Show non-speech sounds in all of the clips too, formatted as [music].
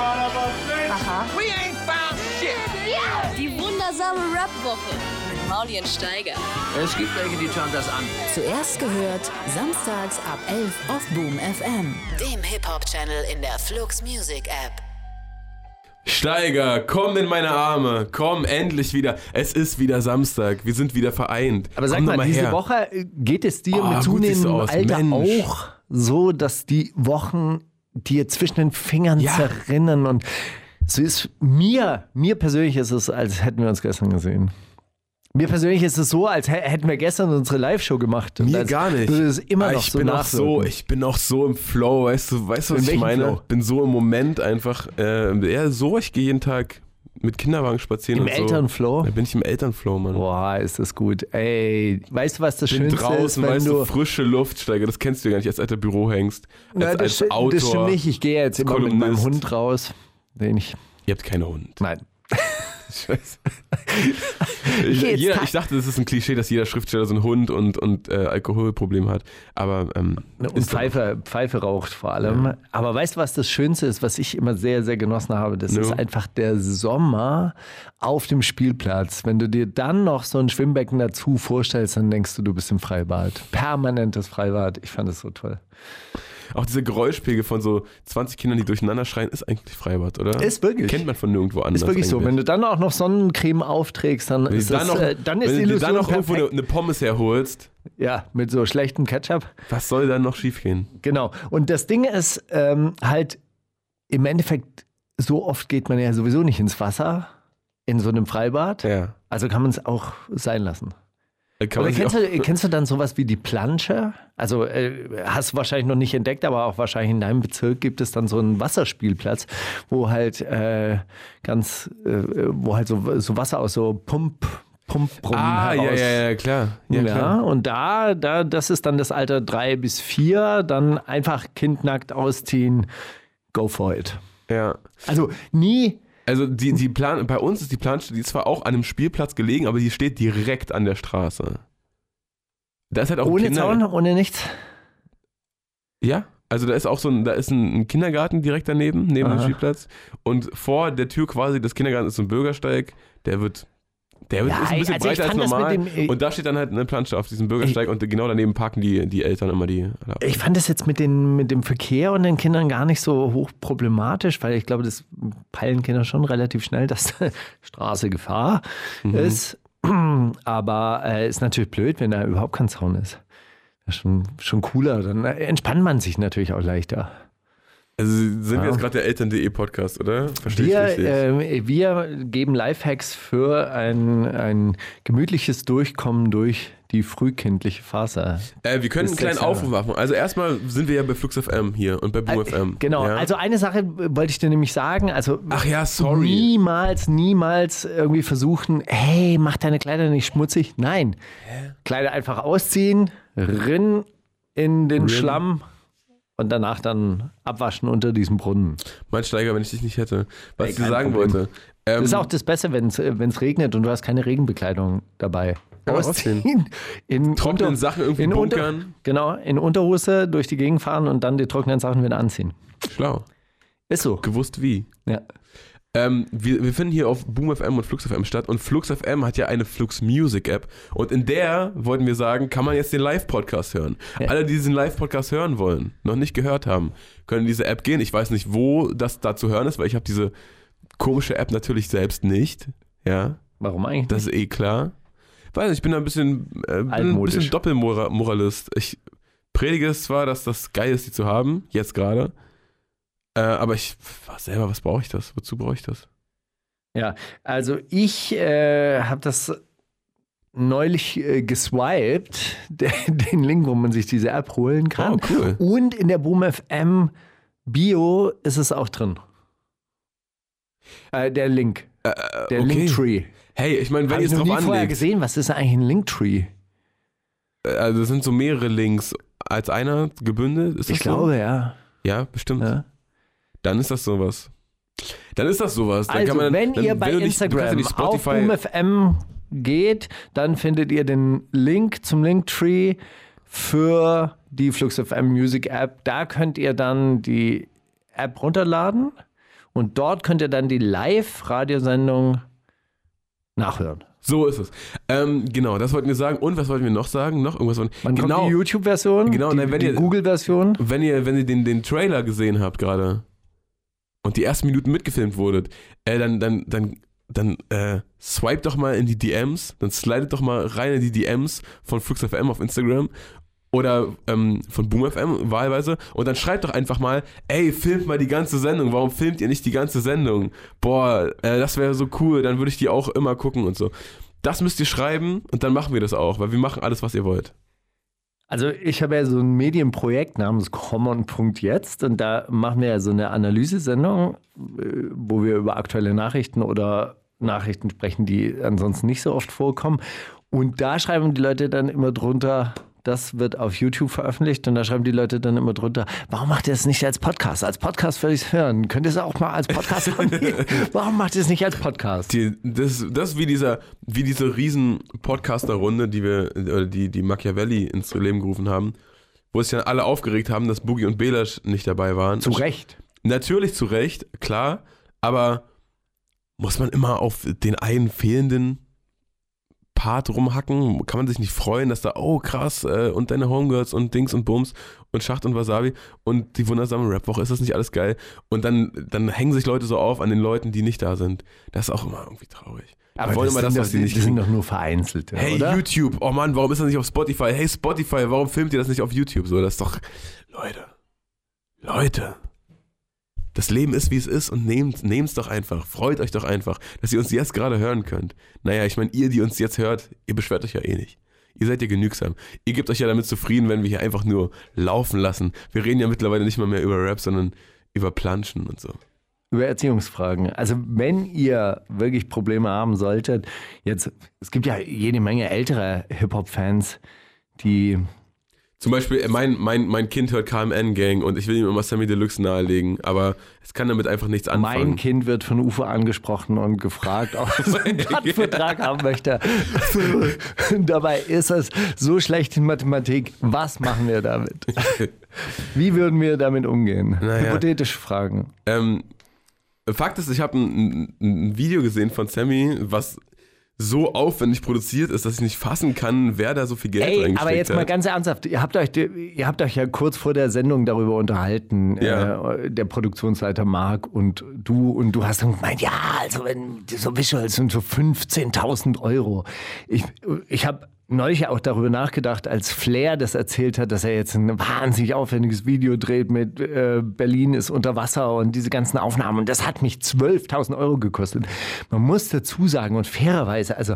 Aha. We ain't found shit. Die wundersame Rap-Woche mit Maulien Steiger. Es gibt welche, die schauen das an. Zuerst gehört, samstags ab 11 auf Boom FM. Dem Hip-Hop-Channel in der Flux Music App. Steiger, komm in meine Arme. Komm endlich wieder. Es ist wieder Samstag. Wir sind wieder vereint. Aber sag komm doch mal, diese. Woche äh, geht es dir Oh, mit zunehmendem. Alter Mensch. auch so, dass die Wochen dir zwischen den Fingern Ja. zerrinnen und so ist mir, mir persönlich ist es, als hätten wir uns gestern gesehen. Mir persönlich ist es so, als hä- hätten wir gestern unsere Live-Show gemacht. Und Mir gar nicht. Es immer Aber noch ich so bin auch so, ich bin auch so im Flow, weißt du, weißt du, was ich meine? Flow? Bin so im Moment einfach, äh, ja, so, ich gehe jeden Tag mit Kinderwagen spazieren Im und so. Elternflow? Da bin ich im Elternflow, Mann. Boah, ist das gut. Ey, weißt du, was das bin Schönste draußen, ist, wenn weißt du, frische Luft, Steiger, das kennst du ja gar nicht, als alter Bürohengst. Als, Na, das, als Autor. das stimmt nicht. Ich gehe jetzt immer mit meinem Kolumnist. Hund raus, den ich... Ihr habt keinen Hund. Nein. Scheiße. ich, [laughs] jeder, ich dachte, das ist ein Klischee, dass jeder Schriftsteller so einen Hund und, und äh, Alkoholproblem hat. Aber ähm, Und ist doch- Pfeife, Pfeife raucht vor allem. Aber weißt du, was das Schönste ist, was ich immer sehr, sehr genossen habe? Das No. ist einfach der Sommer auf dem Spielplatz. Wenn du dir dann noch so ein Schwimmbecken dazu vorstellst, dann denkst du, du bist im Freibad. Permanentes Freibad. Ich fand das so toll. Auch diese Geräuschpegel von so 20 Kindern, die durcheinander schreien, ist eigentlich Freibad, oder? Ist wirklich. Kennt man von nirgendwo anders. Ist wirklich so. eigentlich. Wenn du dann auch noch Sonnencreme aufträgst, dann Wenn ist, du dann das, noch, äh, dann ist wenn die du dir Illusion dann noch irgendwo eine, perfekt. eine Pommes herholst, Ja, mit so schlechtem Ketchup. was soll dann noch schiefgehen? Genau. Und das Ding ist ähm, halt, im Endeffekt, so oft geht man ja sowieso nicht ins Wasser in so einem Freibad. Ja. Also kann man es auch sein lassen. Oder kennst, du, kennst du dann sowas wie die Plansche? Also äh, hast du wahrscheinlich noch nicht entdeckt, aber auch wahrscheinlich in deinem Bezirk gibt es dann so einen Wasserspielplatz, wo halt äh, ganz, äh, wo halt so, so Wasser aus so Pump, Pumpbrunnen ah, ja, heraus ja, ja, klar. Ja, ja, klar. und da, da, das ist dann das Alter drei bis vier, dann einfach Kind nackt ausziehen, go for it. ja. Also nie, Also die, die Plan, bei uns ist die Planstelle, die ist zwar auch an einem Spielplatz gelegen, aber die steht direkt an der Straße. Da ist halt auch ohne Kinder Zaun, ohne nichts. Ja, also da ist auch so ein, da ist ein, Kindergarten direkt daneben, neben dem Aha. Spielplatz. Und vor der Tür quasi des Kindergartens ist so ein Bürgersteig, der wird, der Ja, ist ein bisschen also ich breiter als normal. dem- und da steht dann halt eine Plansche auf diesem Bürgersteig und genau daneben parken die, die Eltern immer die. Ich fand das jetzt mit, den, mit dem Verkehr und den Kindern gar nicht so hoch problematisch, weil ich glaube, das peilen Kinder schon relativ schnell, dass [laughs] Straße Gefahr Mhm. ist. [clears throat] Aber äh, ist natürlich blöd, wenn da überhaupt kein Zaun ist. Das ist schon, schon cooler. Dann äh, entspannt man sich natürlich auch leichter. Also sind wir Ja. jetzt gerade der Eltern.de Podcast, oder? Verstehe ich Wir, richtig? äh, wir geben Lifehacks für ein, ein gemütliches Durchkommen durch die frühkindliche Phase. äh, wir können einen kleinen. Aufruf machen. Also erstmal sind wir ja bei Flux FM hier und bei Boom FM. Genau, ja? also eine Sache wollte ich dir nämlich sagen. Also Ach ja, sorry. niemals, niemals irgendwie versuchen, hey, mach deine Kleider nicht schmutzig. Nein, Kleider einfach ausziehen, rinn in den Schlamm und danach dann abwaschen unter diesem Brunnen. Mein Steiger, wenn ich dich nicht hätte. Was ich dir sagen Problem. wollte. Ähm, Das ist auch das Beste, wenn es regnet und du hast keine Regenbekleidung dabei. Ausziehen, [laughs] in Trockenen Sachen irgendwie in bunkern. genau, in Unterhose durch die Gegend fahren und dann die trockenen Sachen wieder anziehen. schlau. Ist so. Gewusst wie. Ja. Ähm, wir, wir finden hier auf Boom FM und Flux FM statt und Flux FM hat ja eine Flux Music App und in der wollten wir sagen, kann man jetzt den Live-Podcast hören. Ja. Alle, die diesen Live-Podcast hören wollen, noch nicht gehört haben, können in diese App gehen. Ich weiß nicht, wo das da zu hören ist, weil ich habe diese komische App natürlich selbst nicht. Ja, Warum eigentlich? das ist eh klar. Weiß nicht, ich bin da ein bisschen, äh, ein bisschen Doppelmoralist. Ich predige es zwar, dass das geil ist, die zu haben, jetzt gerade. Äh, aber ich was selber, was brauche ich das? Wozu brauche ich das? Ja, also ich äh, habe das neulich äh, geswiped, [laughs] den, den Link, wo man sich diese App holen kann. Oh, cool. Und in der Boom FM Bio ist es auch drin. Äh, der Link, Äh, der okay. Linktree. Hey, ich meine, wenn ihr es noch drauf nie vorher anlegt, gesehen. Was ist eigentlich ein Linktree? äh, also es sind so mehrere Links als einer gebündelt, ist das Ich glaube, ja. so? Ja, bestimmt. ja. Dann ist das sowas. Dann ist das sowas. Dann Also, man, wenn ihr bei du nicht- ja Instagram auf BoomFM geht, dann findet ihr den Link zum Linktree für die FluxFM Music App. Da könnt ihr dann die App runterladen Und dort könnt ihr dann die Live-Radiosendung nachhören. So ist es. Ähm, genau, das wollten wir sagen. Und was wollten wir noch sagen? Noch irgendwas? Von, Wann genau, kommt die YouTube-Version? Genau, die, die Google-Version? wenn ihr, wenn ihr den, den Trailer gesehen habt gerade und die ersten Minuten mitgefilmt wurdet, äh, dann, dann, dann, dann äh, swipe doch mal in die DMs, dann slidet doch mal rein in die DMs von Flux FM auf Instagram oder ähm, von Boom FM wahlweise und dann schreibt doch einfach mal, ey, filmt mal die ganze Sendung, warum filmt ihr nicht die ganze Sendung? Boah, äh, das wäre so cool, dann würde ich die auch immer gucken und so. Das müsst ihr schreiben und dann machen wir das auch, weil wir machen alles, was ihr wollt. Also ich habe ja so ein Medienprojekt namens Common.jetzt und da machen wir ja so eine Analysesendung, äh, wo wir über aktuelle Nachrichten oder Nachrichten sprechen, die ansonsten nicht so oft vorkommen. Und da schreiben die Leute dann immer drunter, das wird auf YouTube veröffentlicht und da schreiben die Leute dann immer drunter, warum macht ihr es nicht als Podcast? Als Podcast würde ich es hören. Könnt ihr es auch mal als Podcast [laughs] hören? warum macht ihr es nicht als Podcast? Die, das, das ist wie dieser, wie diese riesen Podcaster-Runde, die wir, die, die Machiavelli ins Leben gerufen haben, wo sich dann alle aufgeregt haben, dass Boogie und Belasch nicht dabei waren. Zu Recht. Natürlich zu Recht, klar, aber muss man immer auf den einen fehlenden Part rumhacken? Kann man sich nicht freuen, dass da, oh krass, äh, und deine Homegirls und Dings und Bums und Schacht und Wasabi und die wundersame Rapwoche, ist das nicht alles geil? Und dann, dann hängen sich Leute so auf an den Leuten, die nicht da sind. Das ist auch immer irgendwie traurig. Wir wollen immer das, sind was doch, sie nicht das sind doch nur vereinzelte, Hey oder? YouTube, oh Mann, warum ist das nicht auf Spotify? Hey Spotify, warum filmt ihr das nicht auf YouTube? So, das ist doch, Leute, Leute, das Leben ist wie es ist und nehmt es doch einfach, freut euch doch einfach, dass ihr uns jetzt gerade hören könnt. Naja, ich meine, ihr, die uns jetzt hört, ihr beschwert euch ja eh nicht. Ihr seid ja genügsam. Ihr gebt euch ja damit zufrieden, wenn wir hier einfach nur laufen lassen. Wir reden ja mittlerweile nicht mal mehr über Rap, sondern über Planschen und so. Über Erziehungsfragen. Also wenn ihr wirklich Probleme haben solltet, jetzt, es gibt ja jede Menge ältere Hip-Hop-Fans, die, Zum Beispiel, äh, mein, mein, mein Kind hört KMN-Gang und ich will ihm immer Sammy Deluxe nahelegen, aber es kann damit einfach nichts anfangen. mein Kind wird von UFO angesprochen und gefragt, ob er [laughs] einen Plattenvertrag haben möchte. [laughs] Dabei ist es so schlecht in Mathematik. Was machen wir damit? [laughs] Wie würden wir damit umgehen? Naja. Hypothetische Fragen. Ähm, Fakt ist, ich habe ein, ein Video gesehen von Sammy, was so aufwendig produziert ist, dass ich nicht fassen kann, wer da so viel Geld Ey, reingesteckt aber jetzt hat. mal ganz ernsthaft, ihr habt euch, ihr habt euch ja kurz vor der Sendung darüber unterhalten, Ja. äh, der Produktionsleiter Marc und du, und du hast dann gemeint, ja, also wenn so Visuals sind so 15.000 Euro. Ich, ich habe neulich auch darüber nachgedacht, als Flair das erzählt hat, dass er jetzt ein wahnsinnig aufwendiges Video dreht mit äh, Berlin ist unter Wasser und diese ganzen Aufnahmen. Und das hat mich 12.000 Euro gekostet. Man muss dazu sagen und fairerweise, also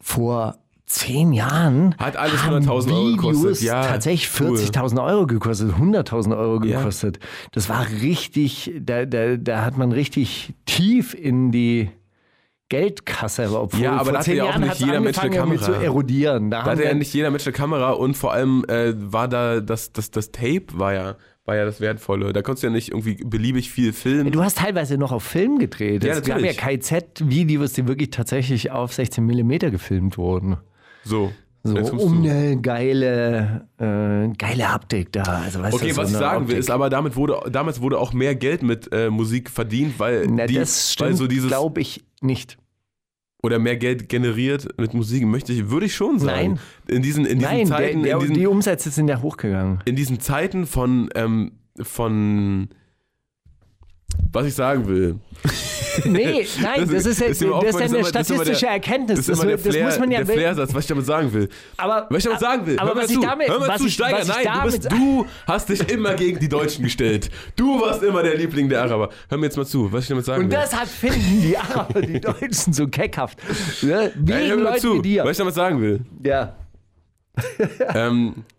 vor zehn Jahren Hat alles haben 100.000 Euro gekostet, Videos ja, tatsächlich cool. 40.000 Euro gekostet, 100.000 Euro Ja. gekostet. Das war richtig, da, da, da hat man richtig tief in die Geldkasse, obwohl Ja, aber da hatte ja auch nicht jeder Mensch eine Kamera. zu erodieren. Da Da hatte ja nicht jeder Mensch eine Kamera und vor allem äh, war da das, das, das Tape war ja, war ja das Wertvolle. Da konntest du ja nicht irgendwie beliebig viel filmen. Du hast teilweise noch auf Film gedreht. Ja, Es gab ja. KZ-Videos, die wirklich tatsächlich auf 16 mm gefilmt wurden. So. So, um eine geile, äh, geile Haptik da. Also, weißt Okay, du, so was ich sagen will, Optik. ist aber, damit wurde, damals wurde auch mehr Geld mit äh, Musik verdient, weil, Na, die, das weil stimmt, so dieses, glaube ich nicht. Oder mehr Geld generiert mit Musik, möchte ich, würde ich schon sagen. Nein. In diesen, in diesen Nein, Zeiten, der, der, in diesen, die Umsätze sind ja hochgegangen. in diesen Zeiten von, ähm, von, was ich sagen will. [laughs] Nee, nein, das, ist ja, ist mir das ist ja eine immer- das statistische der- Erkenntnis. Das ist immer der, das muss man ja der Flair-Satz, was ich damit sagen will. Aber, Was ich damit sagen will. aber Hör mal was ich zu. damit, Hör mal zu, Steiger. Nein, du, bist, du hast dich immer gegen die Deutschen gestellt. Du warst immer der Liebling der Araber. Hör mir jetzt mal zu, was ich damit sagen und will. deshalb finden die Araber die Deutschen so keckhaft. Ne? Wegen Ey, hör mir mal Leuten zu, wie dir. was ich damit sagen will. Ja. ähm, äh,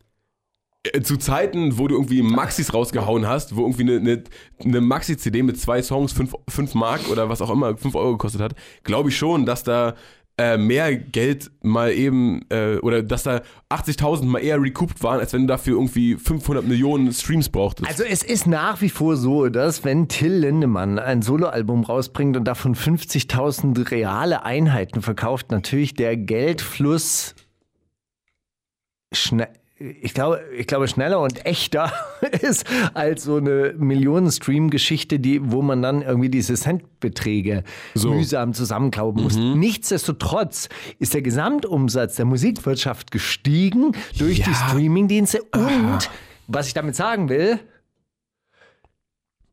zu Zeiten, wo du irgendwie Maxis rausgehauen hast, wo irgendwie eine, eine, eine Maxi-CD mit zwei Songs 5 Mark oder was auch immer 5 Euro gekostet hat, glaube ich schon, dass da äh, mehr Geld mal eben äh, oder dass da 80.000 mal eher recouped waren, als wenn du dafür irgendwie 500 Millionen Streams brauchtest. Also es ist nach wie vor so, dass wenn Till Lindemann ein Soloalbum rausbringt und davon 50.000 reale Einheiten verkauft, natürlich der Geldfluss schne ich glaube, ich glaube, schneller und echter [laughs] ist als so eine Millionen-Stream-Geschichte, die, wo man dann irgendwie diese Centbeträge So. mühsam zusammenklauben muss. Nichtsdestotrotz ist der Gesamtumsatz der Musikwirtschaft gestiegen durch die Ja. Streamingdienste und was ich damit sagen will,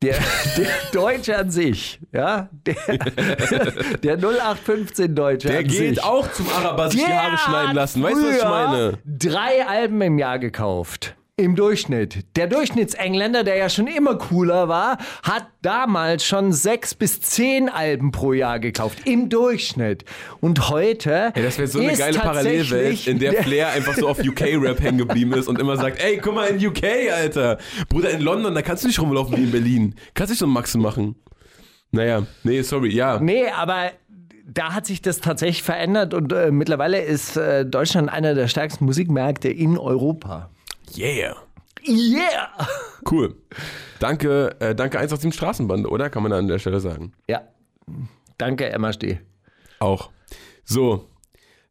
der, [laughs] der Deutsche an sich, ja, der, [laughs] der 0815 Deutsche Der an geht sich, auch zum Araber sich die der Haare schneiden lassen. Weißt du, was ich meine? Drei Alben im Jahr gekauft. Im Durchschnitt. Der Durchschnittsengländer, der ja schon immer cooler war, hat damals schon sechs bis zehn Alben pro Jahr gekauft. Im Durchschnitt. Und heute. Ey, das wäre so eine geile Parallelwelt, in der der- Flair einfach so auf UK-Rap hängen geblieben ist und immer sagt, ey, guck mal in UK, Alter. Bruder, in London, da kannst du nicht rumlaufen wie in Berlin. Kannst nicht so einen Maxen machen. Naja, nee, sorry, ja. Nee, aber da hat sich das tatsächlich verändert und äh, mittlerweile ist äh, Deutschland einer der stärksten Musikmärkte in Europa. Yeah. Yeah! Cool. Danke, äh, danke 187 Straßenbande, oder? Kann man da an der Stelle sagen. Ja. Danke, MHD. Auch. So.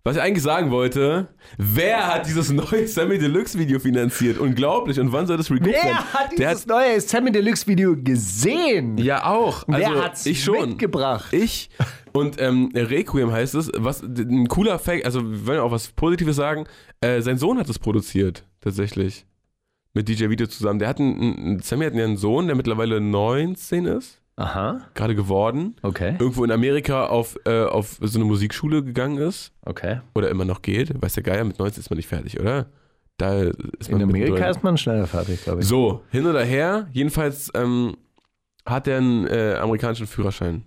Was ich eigentlich sagen wollte, wer hat dieses neue Sammy Deluxe Video finanziert? Unglaublich. Und wann soll das recouped werden? Wer hat Der dieses neue Sammy Deluxe Video gesehen? Ja, auch. Wer Also, hat's ich schon. mitgebracht? Ich. Und ähm, Requiem heißt es, was ein cooler Fact, also wir wollen auch was Positives sagen, äh, sein Sohn hat es produziert, tatsächlich. Mit DJ Vito zusammen. Der hat einen, Sammy hat ja einen Sohn, der mittlerweile 19 ist, Aha, gerade geworden. okay. Irgendwo in Amerika auf, äh, auf so eine Musikschule gegangen ist. Okay. Oder immer noch geht. Weiß der Geier, mit 19 ist man nicht fertig, oder? Da ist man In Amerika ist man schneller fertig, glaube ich. So, hin oder her. Jedenfalls ähm, hat er einen äh, amerikanischen Führerschein.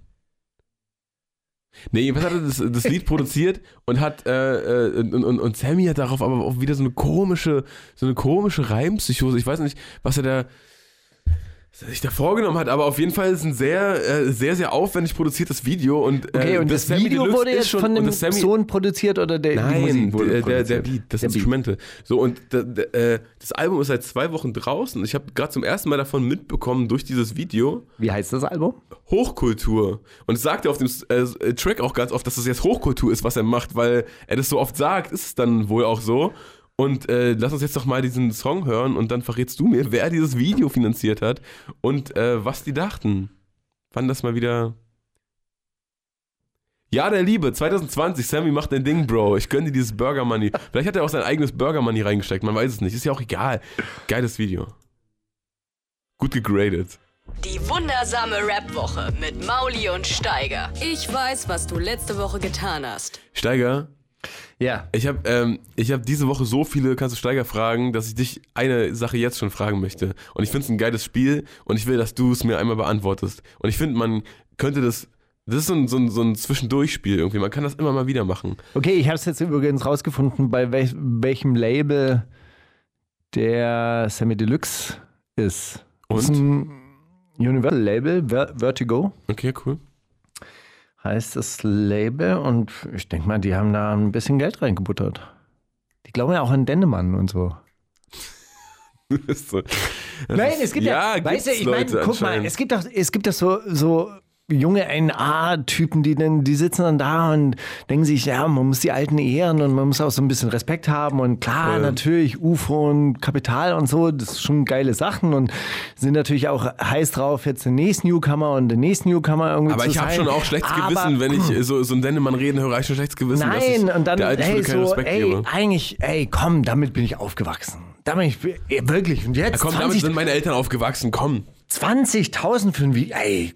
Nee, jedenfalls hat er das, das Lied produziert und hat äh, äh, und, und, und Sammy hat darauf aber auch wieder so eine komische, so eine komische Reimpsychose. Ich weiß nicht, was er da was er sich da vorgenommen hat, aber auf jeden Fall ist ein sehr, äh, sehr, sehr aufwendig produziertes Video und, äh, Okay, und das, Sammy Video wurde jetzt schon- von dem das Sammy- Sohn produziert oder der, die Nein, Musik wurde der, der, der? Beat, das Der Beat. Instrumente. So, und da, da, äh, das Album ist seit zwei Wochen draußen. Ich habe gerade zum ersten Mal davon mitbekommen durch dieses Video. Wie heißt das Album? Hochkultur. Und es sagt er auf dem äh, Track auch ganz oft, dass das jetzt Hochkultur ist, was er macht, weil er das so oft sagt, ist es dann wohl auch so. Und äh, lass uns jetzt doch mal diesen Song hören und dann verrätst du mir, wer dieses Video finanziert hat und äh, was die dachten. Wann das mal wieder. Ja, der Liebe, 2020, Sammy macht dein Ding, Bro. Ich gönn dir dieses Burger Money. Vielleicht hat er auch sein eigenes Burger Money reingesteckt, man weiß es nicht. Ist ja auch egal. Geiles Video. Gut gegradet. Die wundersame Rap-Woche mit Mauli und Steiger. Ich weiß, was du letzte Woche getan hast. Steiger, Ja. Ich habe ähm, ich hab diese Woche so viele Kannst du Steiger fragen, dass ich dich eine Sache jetzt schon fragen möchte. Und ich finde es ein geiles Spiel und ich will, dass du es mir einmal beantwortest. Und ich finde, man könnte das. Das ist so ein, so, ein, so ein Zwischendurchspiel irgendwie. Man kann das immer mal wieder machen. Okay, ich habe es jetzt übrigens rausgefunden, bei welch, welchem Label der Sammy Deluxe ist. Das ist Und? ein Universal Label, Ver Vertigo Okay, cool. Heißt das Label und ich denke mal, die haben da ein bisschen Geld reingebuttert. Die glauben ja auch an Dennemann und so. [laughs] So- Nein, es gibt ja, ja, weißt du, ich meine, guck mal, es gibt doch, es gibt doch so, so junge NA-Typen, die dann, die sitzen dann da und denken sich, ja, man muss die Alten ehren und man muss auch so ein bisschen Respekt haben und klar, Ähm. natürlich UFO und Kapital und so, das ist schon geile Sachen und sind natürlich auch heiß drauf, jetzt den nächsten Newcomer und den nächsten Newcomer irgendwie Aber zu ich habe schon auch schlechtes Aber- Gewissen, wenn ich äh, so, so ein Dennemann reden höre, ich schon schlechtes Gewissen. Nein, und dann, der alten keinen so, Respekt ey, gebe. eigentlich, ey, komm, damit bin ich aufgewachsen. Damit, wirklich, und jetzt Ja, komm, damit 20 sind meine Eltern aufgewachsen, komm. 20.000 für ein Video. Ey,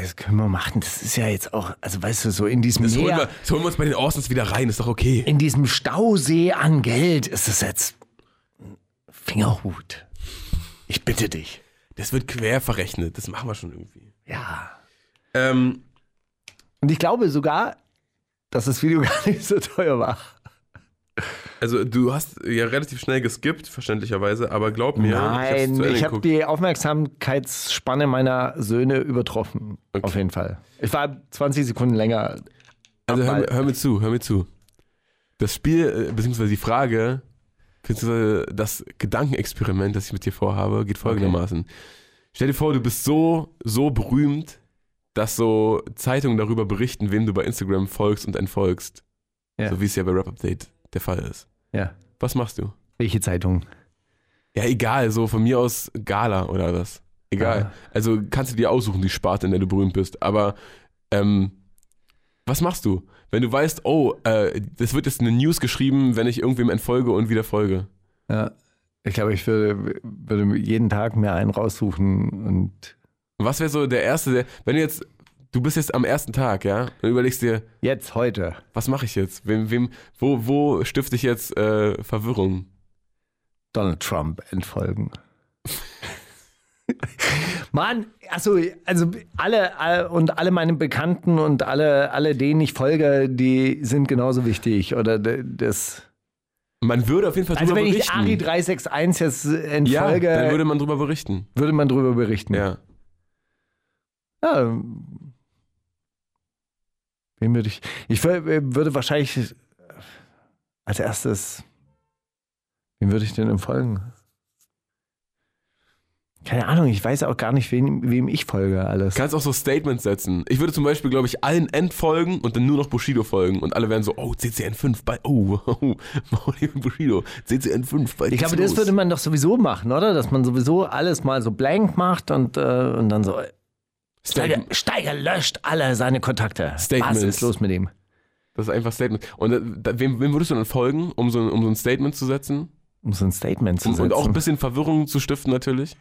das können wir machen. Das ist ja jetzt auch, also weißt du, so in diesem Das holen, wir, Meer, das holen wir uns bei den Orsons wieder rein, ist doch okay. in diesem Stausee an Geld ist es jetzt Fingerhut. Ich bitte dich. Das wird quer verrechnet, das machen wir schon irgendwie. Ja. Ähm, Und ich glaube sogar, dass das Video [laughs] gar nicht so teuer war. Also du hast ja relativ schnell geskippt, verständlicherweise, aber glaub mir, Nein, ich habe geguckt. die Aufmerksamkeitsspanne meiner Söhne übertroffen. Okay. Auf jeden Fall. Ich war 20 Sekunden länger. Also hör, hör mir zu, hör mir zu. Das Spiel, äh, beziehungsweise die Frage, beziehungsweise das Gedankenexperiment, das ich mit dir vorhabe, geht folgendermaßen. Stell dir vor, du bist so, so berühmt, dass so Zeitungen darüber berichten, wem du bei Instagram folgst und entfolgst. Ja. So wie es ja bei Rap Update der Fall ist. Ja. Was machst du? Welche Zeitung? Ja, egal, so von mir aus Gala oder was. Egal. Ja. Also kannst du dir aussuchen, die Sparte, in der du berühmt bist. Aber ähm, was machst du, wenn du weißt, oh, äh, das wird jetzt eine News geschrieben, wenn ich irgendwem entfolge und wieder folge? Ja. Ich glaube, ich würde, würde jeden Tag mir einen raussuchen und Was wäre so der erste, der, wenn du jetzt, du bist jetzt am ersten Tag, ja, und überlegst dir, jetzt heute. was mache ich jetzt? Wem, wem, wo, wo stifte ich jetzt äh, Verwirrung? Donald Trump entfolgen. [laughs] Mann, achso, also alle, alle und alle meine Bekannten und alle, alle denen ich folge, die sind genauso wichtig. Oder das. Man würde auf jeden Fall Also drüber wenn ich berichten. Ari 361 jetzt ja, entfolge, dann würde man drüber berichten. würde man drüber berichten. Ja. Ja. Wen würde ich. Ich wür- würde wahrscheinlich als erstes. Wen würde ich denn entfolgen? Keine Ahnung, ich weiß auch gar nicht, wen, wem ich folge alles. Kannst auch so Statements setzen. Ich würde zum Beispiel, glaube ich, allen entfolgen und dann nur noch Bushido folgen. Und alle wären so, oh, CCN5, bei, oh, oh, Mauli und Bushido, CCN5, bei Ich glaube, das würde man doch sowieso machen, oder? Dass man sowieso alles mal so blank macht und, äh, und dann so. Steiger. Steiger löscht alle seine Kontakte. Statements. Was ist los mit ihm? Das ist einfach Statement. Und äh, da, wem, wem würdest du dann folgen, um so, ein- um so ein Statement zu setzen? Um so ein Statement zu Um, setzen. und auch ein bisschen Verwirrung zu stiften natürlich.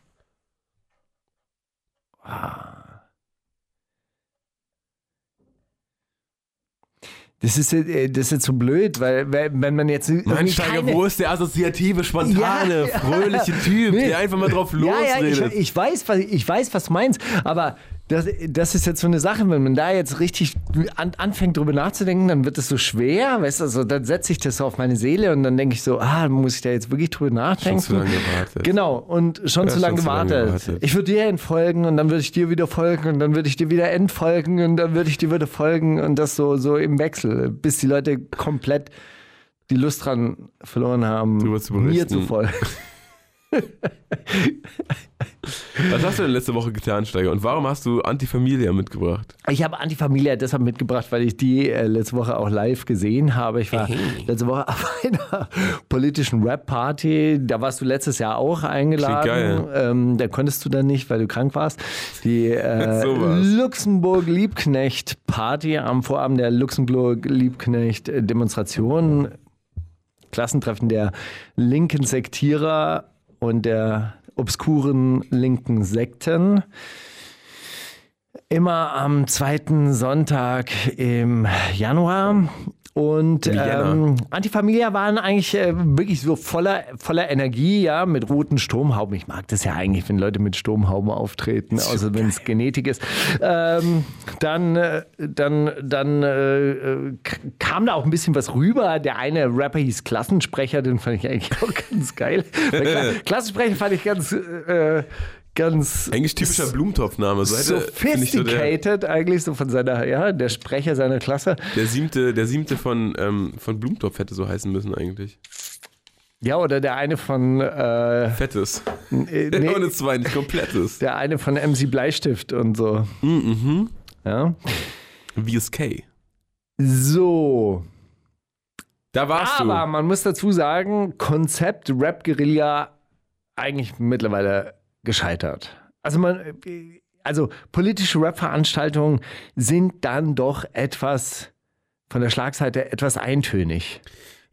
Das ist, äh, das ist jetzt so blöd, weil wenn man jetzt. Nein, Steiger, wo ist der assoziative, spontane, Ja. fröhliche Typ, Nee. der einfach mal drauf Ja, ja, ich, losredet? ich, weiß, was, ich weiß, was du meinst, aber das, das ist jetzt so eine Sache, wenn man da jetzt richtig an, anfängt drüber nachzudenken, dann wird es so schwer, weißt du, also dann setze ich das so auf meine Seele und dann denke ich so, ah, muss ich da jetzt wirklich drüber nachdenken? zu lange gewartet. Genau, und schon zu lange schon zu lange gewartet. gewartet. Ich würde dir entfolgen und dann würde ich dir wieder folgen und dann würde ich dir wieder entfolgen und dann würde ich dir wieder folgen und das so, so im Wechsel, bis die Leute komplett die Lust dran verloren haben, zu mir zu folgen. Was hast du denn letzte Woche getan, Steiger? Und warum hast du Antifamilia mitgebracht? Ich habe Antifamilia deshalb mitgebracht, weil ich die äh, letzte Woche auch live gesehen habe. Ich war letzte Woche [laughs] auf einer politischen Rap-Party. Da warst du letztes Jahr auch eingeladen. Ähm, da konntest du dann nicht, weil du krank warst. Die äh, [laughs] Sowas. Luxemburg-Liebknecht-Party am Vorabend der Luxemburg-Liebknecht-Demonstration. Klassentreffen der linken Sektierer und der obskuren linken Sekten. Immer am zweiten Sonntag im Januar. Und ähm, Antifamilia waren eigentlich äh, wirklich so voller, voller Energie, ja, mit roten Sturmhauben. Ich mag das ja eigentlich, wenn Leute mit Sturmhauben auftreten, außer wenn es Genetik ist. Ähm, dann äh, dann, dann äh, äh, kam da auch ein bisschen was rüber. Der eine Rapper hieß Klassensprecher, den fand ich eigentlich [laughs] auch ganz geil. Klassensprecher fand ich ganz, äh, ganz Eigentlich typischer Blumentopfname. So hätte, finde ich so der, sophisticated eigentlich so von seiner, ja, der Sprecher seiner Klasse. der siebte, der siebte von, ähm, von Blumentopf hätte so heißen müssen eigentlich. Ja, oder der eine von, äh, Fettes. äh, [laughs] nee, Ohne zwei, nicht komplettes. der eine von MC Bleistift und so. Mhm. Ja. VSK. So. Da warst Aber du. man muss dazu sagen, Konzept Rap Guerilla eigentlich mittlerweile gescheitert. Also man, also politische Rap-Veranstaltungen sind dann doch etwas von der Schlagseite etwas eintönig.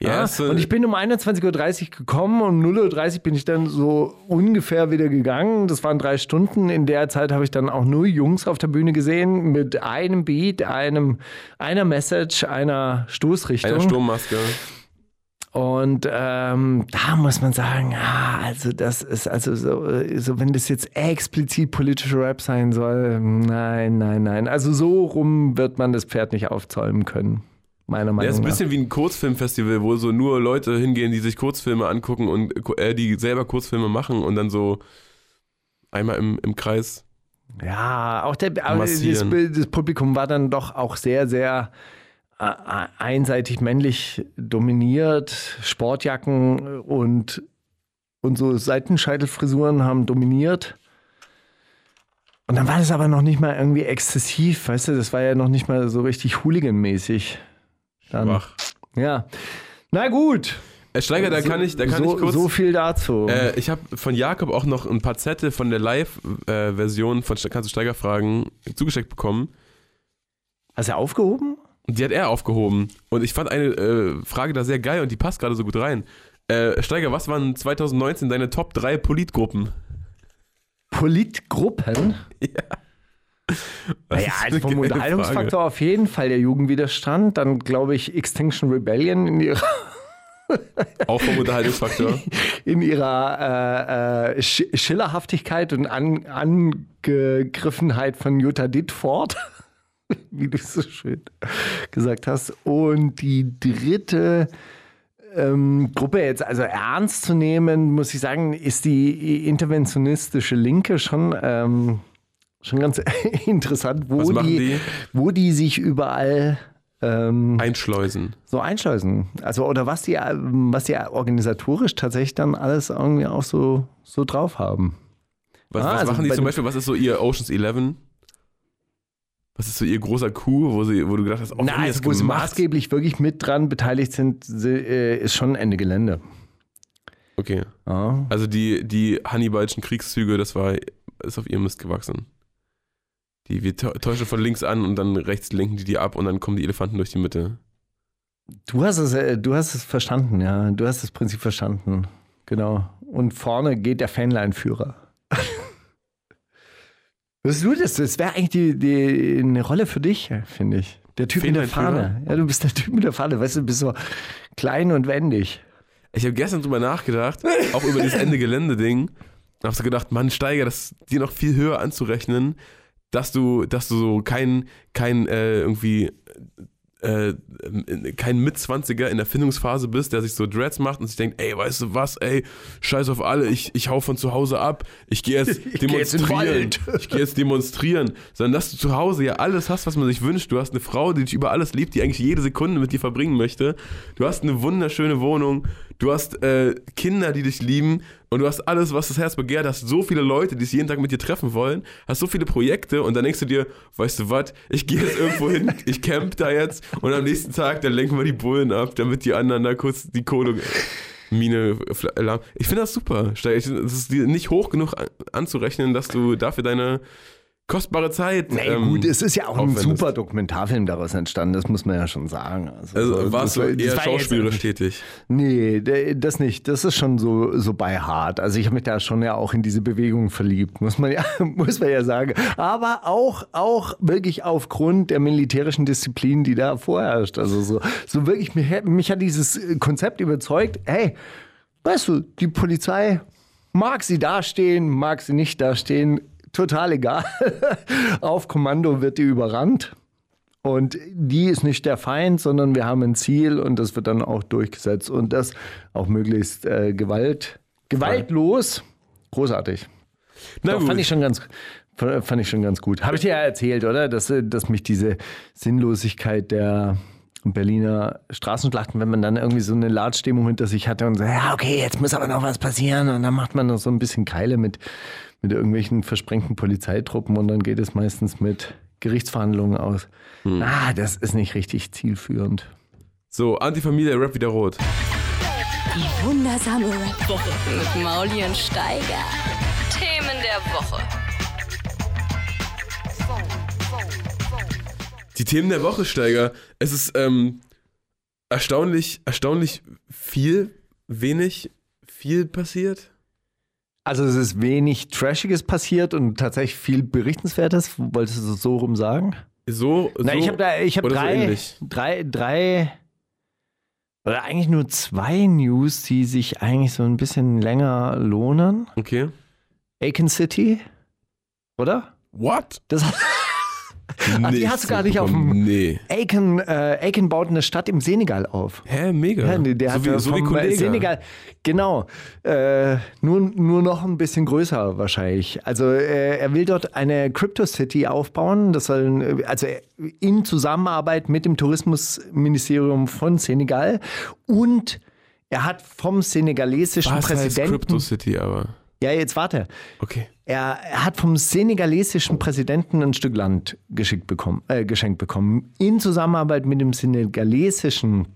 Ja, so- und ich bin um 21.30 Uhr gekommen und um 0.30 Uhr bin ich dann so ungefähr wieder gegangen. Das waren drei Stunden. In der Zeit habe ich dann auch nur Jungs auf der Bühne gesehen mit einem Beat, einem, einer Message, einer Stoßrichtung. Eine Sturmmaske. Und ähm, da muss man sagen, ah, also das ist also so, äh, so, wenn das jetzt explizit politischer Rap sein soll, nein, nein, nein. Also so rum wird man das Pferd nicht aufzäumen können, meiner Ja, Meinung ist ein nach. bisschen wie ein Kurzfilmfestival, wo so nur Leute hingehen, die sich Kurzfilme angucken und äh, die selber Kurzfilme machen und dann so einmal im, im Kreis. Ja, auch der, das, das Publikum war dann doch auch sehr, sehr einseitig männlich dominiert. Sportjacken und, und so Seitenscheitelfrisuren haben dominiert. Und dann war das aber noch nicht mal irgendwie exzessiv, weißt du, das war ja noch nicht mal so richtig Hooligan-mäßig. Dann, Wach. ja. Na gut. Äh, Steiger, da kann ich, da kann so, ich kurz. so viel dazu. Äh, ich habe von Jakob auch noch ein paar Zettel von der Live-Version von Kannst du Steiger fragen zugeschickt bekommen. Hast du aufgehoben? Die hat er aufgehoben. Und ich fand eine äh, Frage da sehr geil und die passt gerade so gut rein. Äh, Steiger, was waren 2019 deine Top 3 Politgruppen? Politgruppen? [laughs] Das Naja, also vom Unterhaltungsfaktor auf jeden Fall der Jugendwiderstand. Dann glaube ich Extinction Rebellion in ihrer, Frage. [laughs] Auch vom Unterhaltungsfaktor. [laughs] in ihrer äh, äh, Sch- Schillerhaftigkeit und An Angegriffenheit von Jutta Dittfort. [laughs] Wie du so schön gesagt hast. Und die dritte ähm, Gruppe jetzt also ernst zu nehmen, muss ich sagen, ist die interventionistische Linke schon, ähm, schon ganz [laughs] interessant, wo die, die? wo die sich überall ähm, Einschleusen. so einschleusen. Also oder was die, was die organisatorisch tatsächlich dann alles irgendwie auch so, so drauf haben. Was, Ah, was also machen die zum Beispiel? Was ist so ihr Oceans 11? Was ist so ihr großer Coup, wo, sie, wo du gedacht hast, oh, Na, also, wo sie maßgeblich wirklich mit dran beteiligt sind, äh, ist schon Ende Gelände. Okay. Ja. Also die, die Hannibalschen Kriegszüge, das war, ist auf ihrem Mist gewachsen. Die wir tä- täuschen von links an und dann rechts lenken die die ab und dann kommen die Elefanten durch die Mitte. Du hast es, äh, du hast es verstanden, ja. Du hast das Prinzip verstanden. Genau. Und vorne geht der Fanline-Führer. [laughs] Bist du das? Das wäre eigentlich die, die, eine Rolle für dich, finde ich. Der Typ mit der? Fahne. Ja, du bist der Typ mit der Fahne. Weißt du, du bist so klein und wendig. Ich habe gestern drüber nachgedacht, auch über dieses Ende Gelände-Ding. Und habe so gedacht, Mann, Steiger, das dir noch viel höher anzurechnen, dass du, dass du so kein, kein äh, irgendwie äh, kein Mitzwanziger in der Findungsphase bist, der sich so Dreads macht und sich denkt, ey, weißt du was, ey, scheiß auf alle, ich, ich hau von zu Hause ab, ich gehe jetzt geh jetzt [laughs] den demonstrieren, Wald. ich gehe jetzt demonstrieren, sondern dass du zu Hause ja alles hast, was man sich wünscht. Du hast eine Frau, die dich über alles liebt, die eigentlich jede Sekunde mit dir verbringen möchte. Du hast eine wunderschöne Wohnung, du hast äh, Kinder, die dich lieben und du hast alles, was das Herz begehrt, hast so viele Leute, die es jeden Tag mit dir treffen wollen, hast so viele Projekte und dann denkst du dir, weißt du was, ich gehe jetzt irgendwo hin, [laughs] ich camp da jetzt und am nächsten Tag, dann lenken wir die Bullen ab, damit die anderen da kurz die Kohle Mine lahm. Ich finde das super. Es ist nicht hoch genug an- anzurechnen, dass du dafür deine kostbare Zeit. Nee, ähm, gut, es ist ja auch ein super Dokumentarfilm daraus entstanden, das muss man ja schon sagen. Also so- warst du eher schauspielerisch tätig? Nee, das nicht. Das ist schon so, so bei hart. Also ich habe mich da schon ja auch in diese Bewegung verliebt, muss man ja, [laughs] muss man ja sagen. Aber auch, auch wirklich aufgrund der militärischen Disziplin, die da vorherrscht. Also so, so wirklich, mich, hat- mich hat dieses Konzept überzeugt, hey, weißt du, die Polizei mag sie dastehen, mag sie nicht dastehen, total egal. [laughs] Auf Kommando wird die überrannt. Und die ist nicht der Feind, sondern wir haben ein Ziel und das wird dann auch durchgesetzt. Und das auch möglichst äh, Gewalt, gewaltlos. Großartig. Na Doch, gut. fand ich schon ganz, fand ich schon ganz gut. Habe ich dir ja erzählt, oder? Dass, äh, dass mich diese Sinnlosigkeit der Berliner Straßenschlachten, wenn man dann irgendwie so eine Ladstimmung hinter sich hatte und so, ja, okay, jetzt muss aber noch was passieren. Und dann macht man noch so ein bisschen Keile mit, mit irgendwelchen versprengten Polizeitruppen und dann geht es meistens mit Gerichtsverhandlungen aus. Hm. Ah, das ist nicht richtig zielführend. So, Antifamilie, Rap wieder rot. Die wundersame Rap-Woche mit Mauli und Steiger. Themen der Woche. Die Themen der Woche, Steiger. Es ist ähm, erstaunlich, erstaunlich viel, wenig, viel passiert. Also es ist wenig Trashiges passiert und tatsächlich viel Berichtenswertes. Wolltest du es so rum sagen? So, so ich habe da, ich habe oder so drei, drei, drei oder eigentlich nur zwei News, die sich eigentlich so ein bisschen länger lohnen. Okay. Aiken City, oder? What? Das Ach, die hast du gar nicht auf dem- Nee. Aiken, äh, Aiken baut eine Stadt im Senegal auf. Hä, mega. Ja, nee, der so hat wie, so wie vom Kollege. Senegal, genau, äh, nur, nur noch ein bisschen größer wahrscheinlich. Also äh, er will dort eine Crypto City aufbauen, das soll, äh, also in Zusammenarbeit mit dem Tourismusministerium von Senegal und er hat vom senegalesischen Was heißt Präsidenten, Crypto City aber? ja jetzt warte, Okay. Er, hat vom senegalesischen Präsidenten ein Stück Land geschickt bekommen, äh, geschenkt bekommen. In Zusammenarbeit mit dem senegalesischen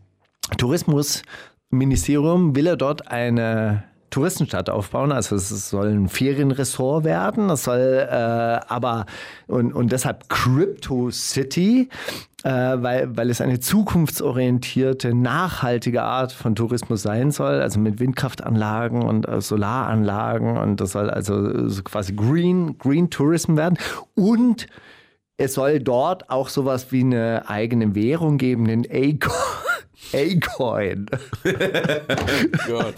Ministerium will er dort eine Touristenstadt aufbauen. Also es soll ein Ferienressort werden. Das soll äh, aber und, und deshalb Crypto City, äh, weil, weil es eine zukunftsorientierte, nachhaltige Art von Tourismus sein soll, also mit Windkraftanlagen und äh, Solaranlagen und das soll also so quasi Green, Green Tourism werden. Und es soll dort auch sowas wie eine eigene Währung geben, den A-Coin. [laughs] A-Coin. [laughs] Gott.